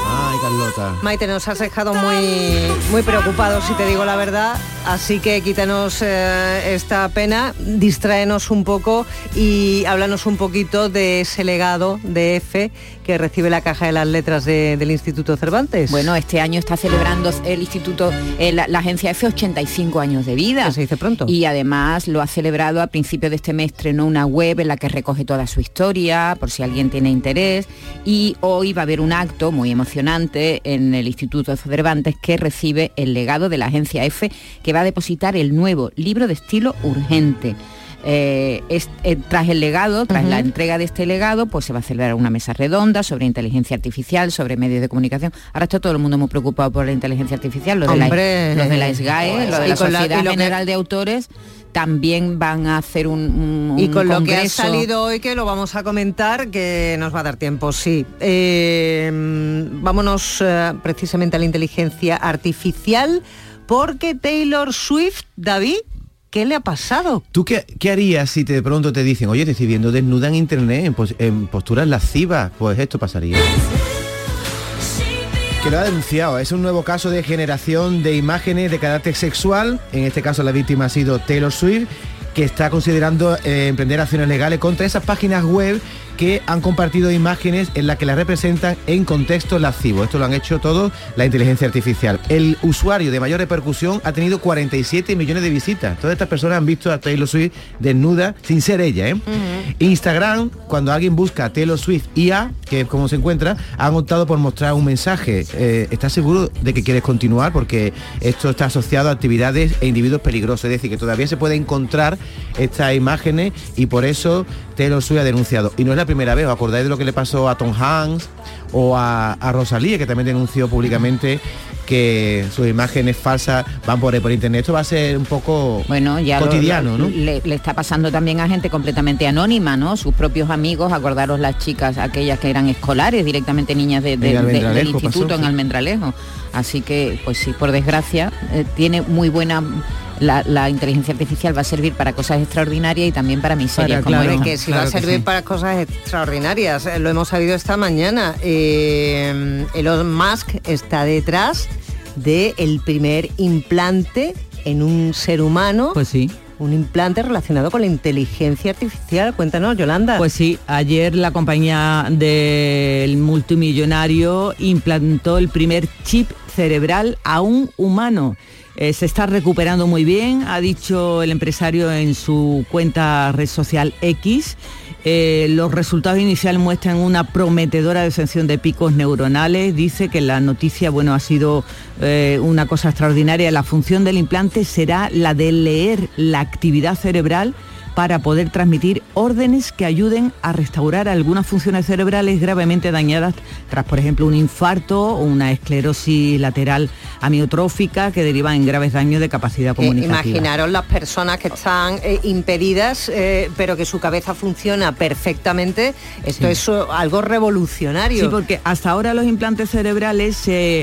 Speaker 26: Ay, Carlota.
Speaker 23: Maite, nos has dejado muy, muy preocupados, si te digo la verdad. Así que quítanos eh, esta pena, distráenos un poco y háblanos un poquito de ese legado de F que recibe la Caja de las Letras de- del Instituto Cervantes.
Speaker 25: Bueno, este año está celebrando el instituto, eh, la, la agencia F 85 años de vida.
Speaker 23: se dice pronto.
Speaker 25: Y además lo ha celebrado a principios de este mes, estrenó una web en la que recoge toda su historia, por si alguien tiene interés. Y hoy va a haber un acto muy emocionante en el Instituto Cervantes que recibe el legado de la agencia F, que va a depositar el nuevo libro de estilo urgente. Eh, es- eh, tras el legado, tras la entrega de este legado, pues se va a celebrar una mesa redonda sobre inteligencia artificial, sobre medios de comunicación. Ahora está todo el mundo muy preocupado por la inteligencia artificial, los,
Speaker 23: Hombre.
Speaker 25: de, la, los de la SGAE, los de
Speaker 23: Y
Speaker 25: la Sociedad
Speaker 23: que-
Speaker 25: General de Autores, también van a hacer un, un-
Speaker 23: Y con lo que ha salido hoy, que lo vamos a comentar, que nos va a dar tiempo, sí. Eh, vámonos precisamente a la inteligencia artificial, porque Taylor Swift, David, ¿qué le ha pasado?
Speaker 26: ¿Tú qué, qué harías si te, de pronto te dicen, oye, te estoy viendo desnuda en internet, en, pos- en posturas lascivas? Pues esto pasaría. Que lo ha denunciado. Es un nuevo caso de generación de imágenes de carácter sexual. En este caso la víctima ha sido Taylor Swift, que está considerando eh, emprender acciones legales contra esas páginas web que han compartido imágenes en las que las representan en contexto lascivo. Esto lo han hecho todos la inteligencia artificial. El usuario de mayor repercusión ha tenido 47 millones de visitas. Todas estas personas han visto a Taylor Swift desnuda sin ser ella. ¿eh? Instagram, cuando alguien busca Taylor Swift IA, que es como se encuentra, han optado por mostrar un mensaje. Eh, ¿Estás seguro de que quieres continuar? Porque esto está asociado a actividades e individuos peligrosos. Es decir, que todavía se puede encontrar estas imágenes y por eso Taylor Swift ha denunciado. Y no es la primera vez, ¿os acordáis de lo que le pasó a Tom Hanks o a, a Rosalía, que también denunció públicamente que sus imágenes falsas van por, ahí por internet? Esto va a ser un poco
Speaker 25: Bueno, ya
Speaker 26: cotidiano,
Speaker 25: lo-
Speaker 26: ¿no?
Speaker 25: Le, le está pasando también a gente completamente anónima, ¿no? Sus propios amigos, acordaros las chicas, aquellas que eran escolares, directamente niñas de- de-
Speaker 26: En
Speaker 25: de- del instituto
Speaker 26: pasó,
Speaker 25: en. Almendralejo. Así que, pues sí, por desgracia, eh, tiene muy buena... La, la inteligencia artificial va a servir para cosas extraordinarias y también para miserias
Speaker 23: claro,
Speaker 25: esta.
Speaker 23: que si va a servir para cosas extraordinarias, lo hemos sabido esta mañana. Eh, Elon Musk está detrás del primer implante en un ser humano.
Speaker 24: Pues sí.
Speaker 23: Un implante relacionado con la inteligencia artificial. Cuéntanos, Yolanda.
Speaker 24: Pues sí, ayer la compañía del multimillonario implantó el primer chip cerebral a un humano. Eh, se está recuperando muy bien, ha dicho el empresario en su cuenta red social X. Eh, los resultados iniciales muestran una prometedora descensión de picos neuronales. Dice que la noticia bueno, ha sido eh, una cosa extraordinaria. La función del implante será la de leer la actividad cerebral para poder transmitir órdenes que ayuden a restaurar algunas funciones cerebrales gravemente dañadas tras, por ejemplo, un infarto o una esclerosis lateral amiotrófica que deriva en graves daños de capacidad
Speaker 23: Que
Speaker 24: comunicativa.
Speaker 23: imaginaros las personas que están eh, impedidas, eh, pero que su cabeza funciona perfectamente. Esto
Speaker 24: Sí.
Speaker 23: es eh, algo revolucionario.
Speaker 24: Sí, porque hasta ahora los implantes cerebrales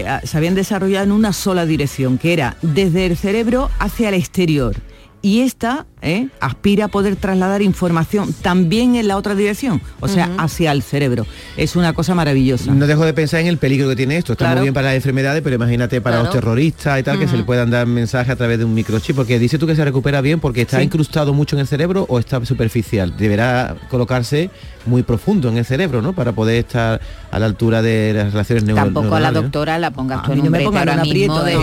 Speaker 24: ah, se habían desarrollado en una sola dirección, que era desde el cerebro hacia el exterior. Y esta ¿eh? aspira a poder trasladar información también en la otra dirección, o sea, hacia el cerebro. Es una cosa maravillosa.
Speaker 26: No dejo de pensar en el peligro que tiene esto. Está
Speaker 24: Claro.
Speaker 26: muy bien para las enfermedades, pero imagínate para los terroristas y tal, que se le puedan dar mensajes a través de un microchip. Porque dice tú que se recupera bien porque está
Speaker 24: Sí.
Speaker 26: incrustado mucho en el cerebro o está superficial. Deberá colocarse muy profundo en el cerebro, ¿no? Para poder estar a la altura de las relaciones neuro-
Speaker 25: Tampoco a la
Speaker 26: neuronales,
Speaker 25: doctora la pongas tú
Speaker 24: A
Speaker 25: en
Speaker 24: mí no
Speaker 25: un ahora mismo de
Speaker 24: no,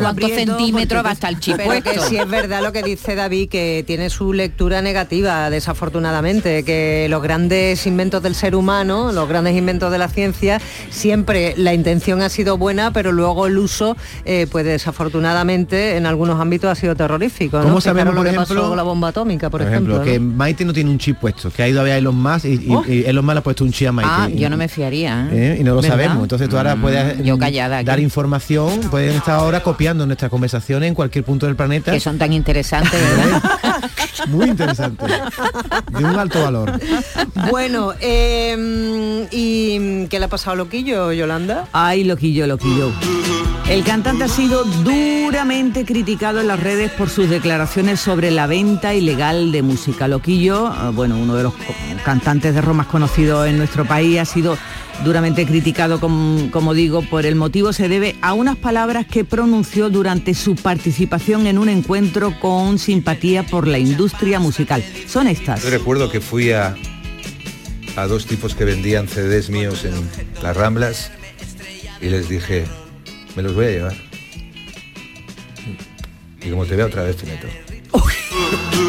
Speaker 25: cuántos centímetros va hasta el chip
Speaker 23: Pero que
Speaker 25: puesto.
Speaker 23: sí es verdad lo que dice David, que tiene su lectura negativa, desafortunadamente, que los grandes inventos del ser humano, los grandes inventos de la ciencia, siempre la intención ha sido buena, pero luego el uso, eh, pues desafortunadamente, en algunos ámbitos ha sido terrorífico. ¿no?
Speaker 26: ¿Cómo sabemos, por
Speaker 23: pasó
Speaker 26: ejemplo,
Speaker 23: con la bomba atómica, por,
Speaker 26: Por ejemplo,
Speaker 23: ejemplo.
Speaker 26: que. Maite no tiene un chip puesto, que ha ido a ver a Elon Musk y,
Speaker 23: Oh.
Speaker 26: y Elon Musk le ha puesto un chip a Maite.
Speaker 25: Ah,
Speaker 26: Y-
Speaker 25: yo no me fiaría. ¿eh?
Speaker 26: ¿eh? y no lo
Speaker 25: ¿Verdad?
Speaker 26: sabemos. Entonces tú ahora puedes
Speaker 25: Yo
Speaker 26: mm,
Speaker 25: callada aquí.
Speaker 26: dar información, pueden estar ahora copiando nuestras conversaciones en cualquier punto del planeta.
Speaker 25: Que son tan interesantes, ¿verdad?
Speaker 26: Muy interesante. De un alto valor.
Speaker 23: Bueno, eh, ¿y qué le ha pasado a Loquillo, Yolanda?
Speaker 24: Ay, loquillo, loquillo. El cantante ha sido duramente criticado en las redes por sus declaraciones sobre la venta ilegal de música. Loquillo, eh, bueno, uno de los cantantes de rock más conocidos en nuestro país, ha sido duramente criticado, com- como digo, por el motivo se debe a unas palabras que pronunció durante su participación en un encuentro con simpatía por la industria musical. Son estas.
Speaker 27: Yo recuerdo que fui a, a dos tipos que vendían CDs míos en las Ramblas y les dije, me los voy a llevar. Y como te vea otra vez te meto.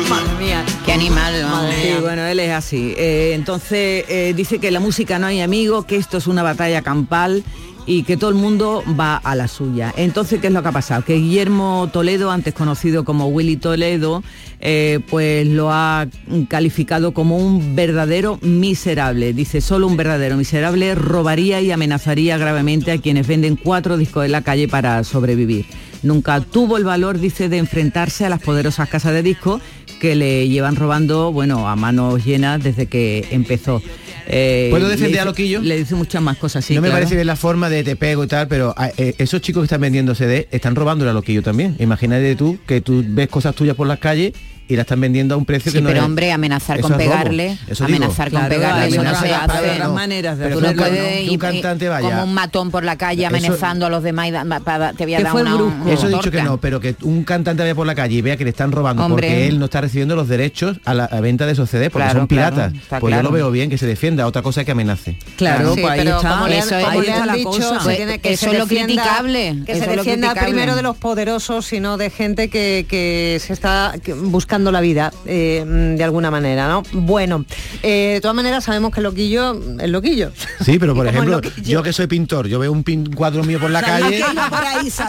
Speaker 23: Madre mía.
Speaker 25: Qué animal. ¿no?
Speaker 24: Sí, bueno, él es así. Eh, entonces eh, dice que la música no hay amigo, que esto es una batalla campal y que todo el mundo va a la suya. Entonces, ¿qué es lo que ha pasado? Que Guillermo Toledo, antes conocido como Willy Toledo, eh, pues lo ha calificado como un verdadero miserable. Dice, solo un verdadero miserable robaría y amenazaría gravemente a quienes venden cuatro discos en la calle para sobrevivir. Nunca tuvo el valor, dice, de enfrentarse a las poderosas casas de discos que le llevan robando, bueno, a manos llenas desde que empezó. Eh,
Speaker 26: ¿Puedo defender
Speaker 24: dice-
Speaker 26: a Loquillo?
Speaker 24: Le dice muchas más cosas, sí.
Speaker 26: no me
Speaker 24: claro.
Speaker 26: parece bien la forma de te pego y tal, pero ah, eh, esos chicos que están vendiendo CD están robando a Loquillo también. Imagínate tú que tú ves cosas tuyas por las calles y la están vendiendo a un precio
Speaker 25: Sí,
Speaker 26: que no
Speaker 25: pero
Speaker 26: es-
Speaker 25: hombre, amenazar con
Speaker 26: es
Speaker 25: pegarle,
Speaker 26: Eso digo.
Speaker 25: amenazar con
Speaker 24: Claro,
Speaker 25: pegarle, eso no se hace.
Speaker 24: maneras de
Speaker 26: Pero
Speaker 25: Tú no
Speaker 26: que
Speaker 25: ir,
Speaker 26: un cantante
Speaker 25: ir
Speaker 26: vaya.
Speaker 25: como un matón por la calle
Speaker 26: Eso-
Speaker 25: amenazando a los demás y da- para- te voy a
Speaker 24: Que
Speaker 25: dar
Speaker 24: fue
Speaker 25: una,
Speaker 24: brusco.
Speaker 25: una
Speaker 26: Eso he dicho que no, pero que un cantante vaya por la calle y vea que le están robando
Speaker 25: Hombre.
Speaker 26: porque él no está recibiendo los derechos a la a venta de esos CD porque
Speaker 25: Claro,
Speaker 26: son piratas. pues yo lo veo bien que se defienda, otra cosa es que amenace.
Speaker 24: Claro,
Speaker 23: Sí,
Speaker 24: pues ahí
Speaker 23: pero
Speaker 24: está.
Speaker 23: como le han,
Speaker 25: Eso es- es lo criticable,
Speaker 23: Que se
Speaker 25: es
Speaker 23: defienda primero de los poderosos, sino de gente que, que se está que- buscando la vida eh, de alguna manera, ¿no? Bueno, eh, de todas maneras sabemos que el loquillo es loquillo.
Speaker 26: Sí, pero por ejemplo, yo que soy pintor, yo veo un pin- cuadro mío por la calle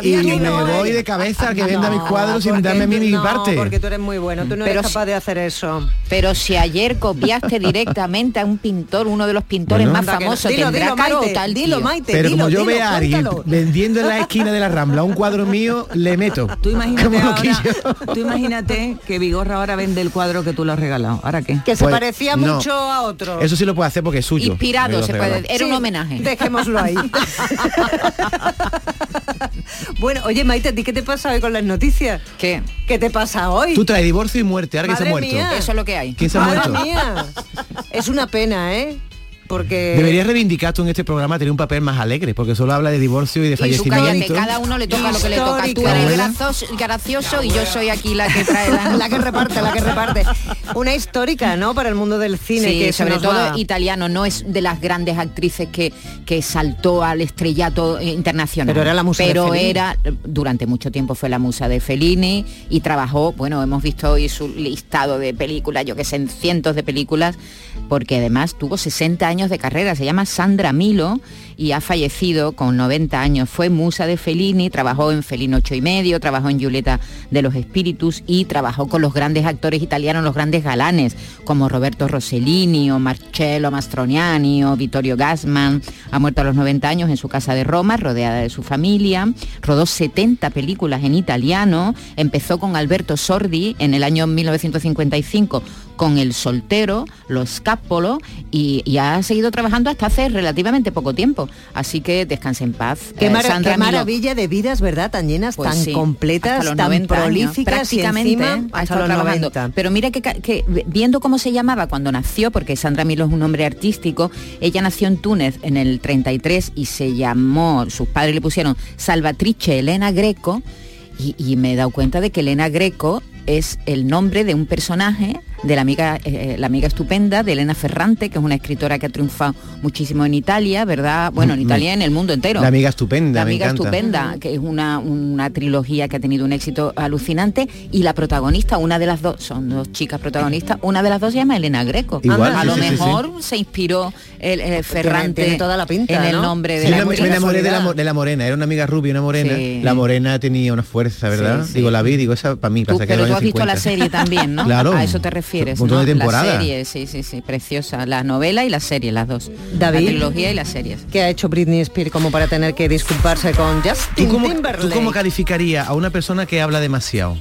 Speaker 26: y me voy de cabeza al que venda
Speaker 23: No,
Speaker 26: mis cuadros sin darme mi
Speaker 23: no,
Speaker 26: parte.
Speaker 23: porque tú eres muy bueno, tú no
Speaker 25: Pero
Speaker 23: eres
Speaker 25: si-
Speaker 23: capaz de hacer eso.
Speaker 25: Pero si ayer copiaste directamente a un pintor, uno de los pintores
Speaker 26: Bueno.
Speaker 25: más famosos,
Speaker 23: Dilo,
Speaker 25: tendrá
Speaker 23: dilo,
Speaker 25: caro
Speaker 23: Maite,
Speaker 25: tal
Speaker 23: dilo,
Speaker 25: tío.
Speaker 23: Maite,
Speaker 26: Pero
Speaker 23: dilo,
Speaker 26: como yo vea a alguien vendiendo en la esquina de la Rambla un cuadro mío, le meto.
Speaker 24: Tú imagínate,
Speaker 26: Como
Speaker 24: ahora, tú imagínate que Vigorra ahora vende el cuadro que tú le has regalado. ¿Ahora qué?
Speaker 23: Que se
Speaker 26: Pues,
Speaker 23: parecía
Speaker 26: no.
Speaker 23: mucho a otro.
Speaker 26: Eso sí lo puede hacer porque es suyo.
Speaker 25: Inspirado, se puede, era un homenaje.
Speaker 23: Dejémoslo ahí. bueno, oye Maite, ¿a ti qué te pasa hoy con las noticias?
Speaker 25: ¿Qué?
Speaker 23: ¿Qué te pasa hoy?
Speaker 26: Tú traes divorcio y muerte, ahora que se ha muerto.
Speaker 23: mía.
Speaker 25: Eso es lo que hay.
Speaker 26: ¿Quién se ha
Speaker 23: Madre
Speaker 26: muerto?
Speaker 23: mía. Es una pena, ¿eh? Porque
Speaker 26: Deberías reivindicar tú en este programa tener un papel más alegre, porque solo habla de divorcio y de
Speaker 25: Y cállate,
Speaker 26: fallecimiento.
Speaker 25: cada uno le toca lo que le toca. Tú eres
Speaker 26: Abuela.
Speaker 25: gracioso, gracioso y yo soy aquí la que trae la...
Speaker 23: la que reparte, la que reparte. Una histórica, ¿no? Para el mundo del cine.
Speaker 25: Sí,
Speaker 23: que se
Speaker 25: sobre todo
Speaker 23: va.
Speaker 25: italiano, no es de las grandes actrices que, que saltó al estrellato eh, internacional.
Speaker 23: Pero era la musa
Speaker 25: Pero era, durante mucho tiempo fue la musa de Fellini y trabajó, bueno, hemos visto hoy su listado de películas, yo que sé, en cientos de películas, porque además tuvo 60 años de carrera, se llama Sandra Milo y ha fallecido con 90 años. Fue musa de Fellini, trabajó en Fellini 8 y medio, trabajó en Giulietta de los Espíritus y trabajó con los grandes actores italianos, los grandes galanes, como Roberto Rossellini o Marcello Mastroniani o Vittorio Gassman. Ha muerto a los 90 años en su casa de Roma, rodeada de su familia. Rodó 70 películas en italiano. Empezó con Alberto Sordi en el año 1955 con El Soltero, Lo Scapolo y, y ha seguido trabajando hasta hace relativamente poco tiempo. Así que descanse en paz.
Speaker 23: Qué,
Speaker 25: Eh,
Speaker 23: mara-
Speaker 25: Sandra
Speaker 23: qué
Speaker 25: Miló.
Speaker 23: maravilla de vidas, ¿verdad? Tan llenas,
Speaker 25: Pues
Speaker 23: tan
Speaker 25: sí,
Speaker 23: completas, tan
Speaker 25: 90 años,
Speaker 23: prolíficas
Speaker 25: prácticamente
Speaker 23: y encima
Speaker 25: ha
Speaker 23: hasta los
Speaker 25: trabajando.
Speaker 23: 90.
Speaker 25: Pero mira que, viendo cómo se llamaba cuando nació, porque Sandra Milo es un nombre artístico, ella nació en Túnez en el 33 y se llamó, sus padres le pusieron Salvatrice Elena Greco y, y me he dado cuenta de que Elena Greco es el nombre de un personaje de la amiga, eh, la amiga estupenda de Elena Ferrante, que es una escritora que ha triunfado muchísimo en Italia, ¿verdad? Bueno, en
Speaker 26: Mm,
Speaker 25: Italia y en el mundo entero.
Speaker 26: La amiga estupenda,
Speaker 25: La amiga estupenda, que es una, una trilogía que ha tenido un éxito alucinante y la protagonista, una de las dos, son dos chicas protagonistas, una de las dos se llama Elena Greco.
Speaker 26: Igual,
Speaker 25: a
Speaker 26: sí,
Speaker 25: lo
Speaker 26: sí, sí,
Speaker 25: mejor se inspiró el, el Ferrante
Speaker 23: tiene toda la pinta,
Speaker 25: en el
Speaker 23: ¿no?
Speaker 25: nombre de la
Speaker 26: me- me,
Speaker 25: actriz.
Speaker 26: enamoré de la, mo- de la morena, era una amiga rubia, una morena. La morena tenía una fuerza, ¿verdad? Digo, la vi, digo, esa para mí,
Speaker 25: Tú-
Speaker 26: pasa que
Speaker 25: pero tú has visto la
Speaker 26: 50.
Speaker 25: serie también, ¿no?
Speaker 26: Claro.
Speaker 25: A eso te refieres,
Speaker 26: Un montón
Speaker 25: ¿no?
Speaker 26: de temporadas.
Speaker 25: La serie, sí, sí, sí, preciosa. La novela y la serie, las dos.
Speaker 23: David.
Speaker 25: La trilogía y las series.
Speaker 23: ¿Qué ha hecho Britney Spears como para tener que disculparse con
Speaker 26: ¿Tú
Speaker 23: Justin
Speaker 26: cómo, ¿Tú
Speaker 23: Timberlake?
Speaker 26: cómo calificarías a una persona que habla demasiado?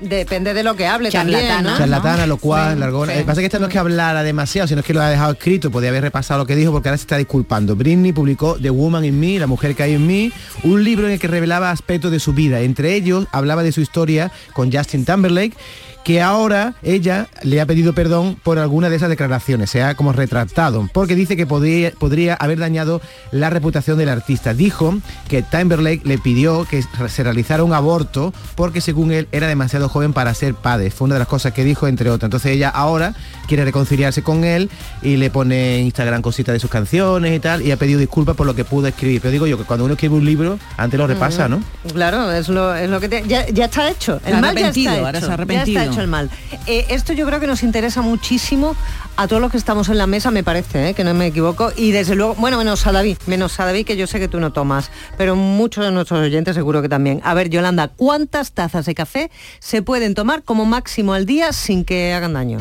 Speaker 23: Depende de lo que hable también,
Speaker 25: Charlatana.
Speaker 23: ¿no?
Speaker 26: Charlatana, locuaz, largona.
Speaker 23: sí.
Speaker 26: Eh, pasa que esta no es que hablara demasiado, sino es que lo ha dejado escrito, podía haber repasado lo que dijo porque ahora se está disculpando. Britney publicó The Woman in Me, La mujer que hay en mí, un libro en el que revelaba aspectos de su vida. Entre ellos hablaba de su historia con Justin Timberlake que ahora ella le ha pedido perdón por alguna de esas declaraciones, se ha como retractado, porque dice que podría, podría haber dañado la reputación del artista. Dijo que Timberlake le pidió que se realizara un aborto porque según él era demasiado joven para ser padre. Fue una de las cosas que dijo, entre otras. Entonces ella ahora quiere reconciliarse con él y le pone en Instagram cositas de sus canciones y tal, y ha pedido disculpas por lo que pudo escribir. Pero digo yo que cuando uno escribe un libro, antes lo repasa, ¿no?
Speaker 23: Claro, es lo, es lo que te- ya, ya está hecho. El mal ya
Speaker 24: ahora se ha arrepentido.
Speaker 23: El mal. Eh, esto yo creo que nos interesa muchísimo a todos los que estamos en la mesa, me parece, ¿eh? que no me equivoco. Y desde luego, bueno, menos a David, menos a David, que yo sé que tú no tomas, pero muchos de nuestros oyentes seguro que también. A ver, Yolanda, ¿cuántas tazas de café se pueden tomar como máximo al día sin que hagan daño?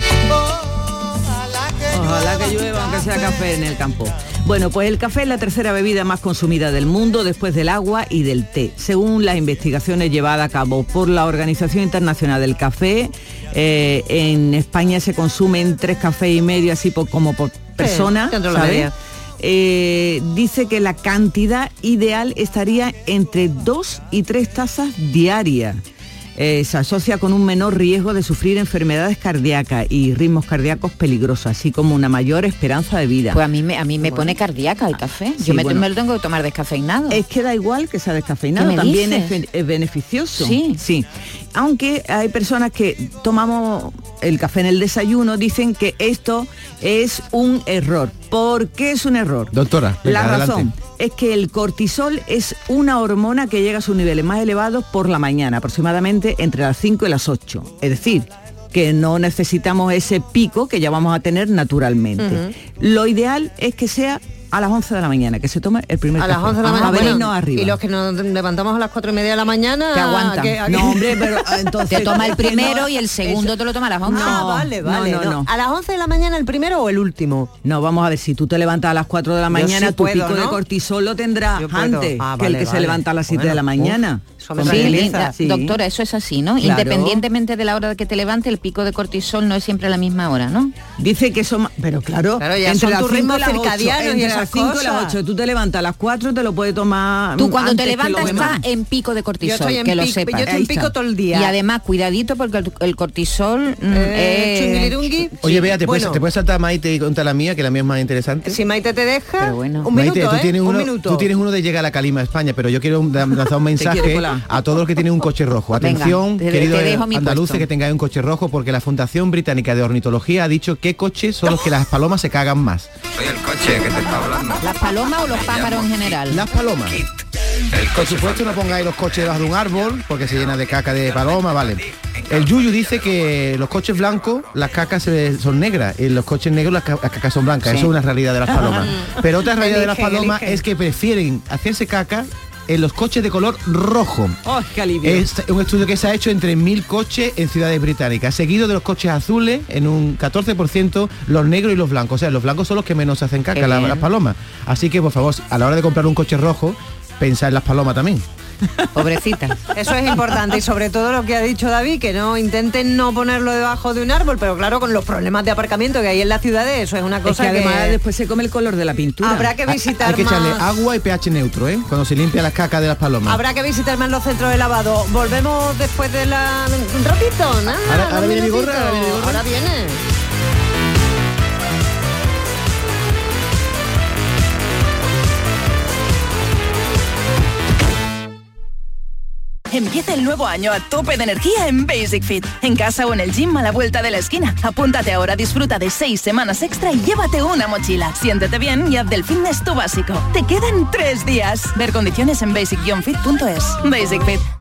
Speaker 24: Ojalá que llueva, aunque sea café en el campo. Bueno, pues el café es la tercera bebida más consumida del mundo después del agua y del té. Según las investigaciones llevadas a cabo por la Organización Internacional del Café, eh, en España se consumen tres cafés y medio así por- como por persona.
Speaker 23: la
Speaker 24: ¿sabes? Eh, dice que la cantidad ideal estaría entre dos y tres tazas diarias. Eh, se asocia con un menor riesgo de sufrir enfermedades cardíacas y ritmos cardíacos peligrosos, así como una mayor esperanza de vida.
Speaker 25: Pues a mí me, a mí me pone cardíaca el café.
Speaker 24: Sí,
Speaker 25: Yo me,
Speaker 24: bueno.
Speaker 25: me lo tengo que tomar descafeinado.
Speaker 24: Es que da igual que sea descafeinado,
Speaker 25: ¿Qué me
Speaker 24: también es, es beneficioso.
Speaker 25: Sí.
Speaker 24: sí. Aunque hay personas que tomamos el café en el desayuno, dicen que esto es un error. ¿Por qué es un error?
Speaker 26: Doctora, venga,
Speaker 24: La razón
Speaker 26: adelante.
Speaker 24: es que el cortisol es una hormona que llega a sus niveles más elevados por la mañana, aproximadamente entre las 5 y las 8. Es decir, que no necesitamos ese pico que ya vamos a tener naturalmente. Lo ideal es que sea a las 11 de la mañana, que se tome el primer
Speaker 23: A las
Speaker 24: café.
Speaker 23: 11 de la mañana.
Speaker 24: a
Speaker 23: bueno,
Speaker 24: venirnos arriba.
Speaker 23: Y los que nos levantamos a las 4 y media de la mañana...
Speaker 25: Que aguantan.
Speaker 23: que-
Speaker 24: No, hombre, pero entonces...
Speaker 25: Te toma el
Speaker 24: no-
Speaker 25: primero y el segundo te lo toma a las 11.
Speaker 23: Ah, vale, vale.
Speaker 24: no,
Speaker 23: no.
Speaker 24: no.
Speaker 23: ¿A las 11 de la mañana el primero o el último?
Speaker 24: No, vamos a ver, si tú te levantas a las 4 de la mañana,
Speaker 23: sí
Speaker 24: tu
Speaker 23: puedo,
Speaker 24: pico de
Speaker 23: ¿no?
Speaker 24: cortisol lo tendrás antes
Speaker 23: Ah,
Speaker 24: que el
Speaker 23: vale,
Speaker 24: que se
Speaker 23: vale.
Speaker 24: levanta a las 7 de
Speaker 23: Bueno,
Speaker 24: la mañana.
Speaker 23: uf,
Speaker 25: Sí, la-
Speaker 24: Sí.
Speaker 25: Doctora, eso es así, ¿no?
Speaker 24: Claro.
Speaker 25: Independientemente de la hora que te levante, el pico de cortisol no es siempre a la misma hora, ¿no?
Speaker 24: Dice que son... Pero claro,
Speaker 23: Claro, ya
Speaker 24: entre
Speaker 23: son
Speaker 24: las
Speaker 23: tus
Speaker 24: 5
Speaker 23: ritmos
Speaker 24: y las 8,
Speaker 23: circadianos y
Speaker 24: entre
Speaker 23: esas
Speaker 24: las 5 y las
Speaker 23: cosas.
Speaker 24: 8, tú te levantas a las 4, te lo puedes tomar
Speaker 25: Tú cuando te levantas estás en pico de cortisol,
Speaker 23: Yo estoy en
Speaker 25: que lo sepas.
Speaker 23: yo estoy en pico todo el día.
Speaker 25: Y además, cuidadito porque el, el cortisol mm,
Speaker 23: Eh.
Speaker 26: Oye. Bea, ¿te, puedes,
Speaker 23: Bueno,
Speaker 26: te puedes saltar Maite y contar la mía, que la mía es más interesante?
Speaker 23: Si Maite te deja,
Speaker 25: Pero bueno.
Speaker 23: un minuto,
Speaker 26: Maite, tú
Speaker 23: ¿eh?
Speaker 26: tienes,
Speaker 23: un
Speaker 26: uno,
Speaker 23: minuto.
Speaker 26: tú tienes uno de Llega a la Calima España, pero yo quiero lanzar un mensaje a todos los que tienen un coche rojo.
Speaker 25: Venga,
Speaker 26: Atención,
Speaker 25: te- te
Speaker 26: queridos
Speaker 25: dejo mi
Speaker 26: andaluces
Speaker 25: puesto.
Speaker 26: que tengáis un coche rojo, porque la Fundación Británica de Ornitología ha dicho qué coches son los que las palomas se cagan más.
Speaker 28: Soy el coche que te está hablando.
Speaker 25: ¿Las palomas o los pájaros en general?
Speaker 26: Las palomas. Por supuesto no pongáis los coches debajo de un árbol porque se llena de caca de paloma, vale. El Yuyu dice que los coches blancos, las cacas son negras, y los coches negros las, ca- las cacas son blancas.
Speaker 25: Sí.
Speaker 26: Eso es una realidad de las palomas. Pero otra realidad de las palomas es que prefieren hacerse caca en los coches de color rojo.
Speaker 24: ¡Oh, qué alivio!
Speaker 26: Es un estudio que se ha hecho entre mil coches en ciudades británicas, seguido de los coches azules en un 14%, los negros y los blancos. O sea, los blancos son los que menos hacen caca,
Speaker 25: Qué
Speaker 26: la-
Speaker 25: bien.
Speaker 26: las palomas. Así que, por favor, a la hora de comprar un coche rojo, pensad en las palomas también.
Speaker 25: Pobrecita.
Speaker 23: Eso es importante y sobre todo lo que ha dicho David, que no intenten no ponerlo debajo de un árbol, pero claro, con los problemas de aparcamiento que hay en la ciudad, eso es una
Speaker 24: Es
Speaker 23: cosa
Speaker 24: que además
Speaker 23: que
Speaker 24: después se come el color de la pintura.
Speaker 23: habrá que visitar
Speaker 26: Hay que echarle
Speaker 23: más.
Speaker 26: agua y pH neutro, ¿eh? Cuando se limpia las cacas de las palomas.
Speaker 23: Habrá que visitar más los centros de lavado. Volvemos después de la... un ratito, nada.
Speaker 26: Ahora- viene mi gorra, ahora viene mi gorra.
Speaker 23: Ahora viene.
Speaker 29: Empieza el nuevo año a tope de energía en Basic Fit. En casa o en el gym a la vuelta de la esquina. Apúntate ahora, disfruta de seis semanas extra y llévate una mochila. Siéntete bien y haz del fitness tu básico. Te quedan tres días. Ver condiciones en basic-fit.es. Basic Fit.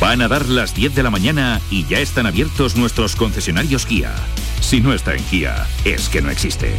Speaker 30: Van a dar las 10 de la mañana y ya están abiertos nuestros concesionarios Kia. Si no está en Kia, es que no existe.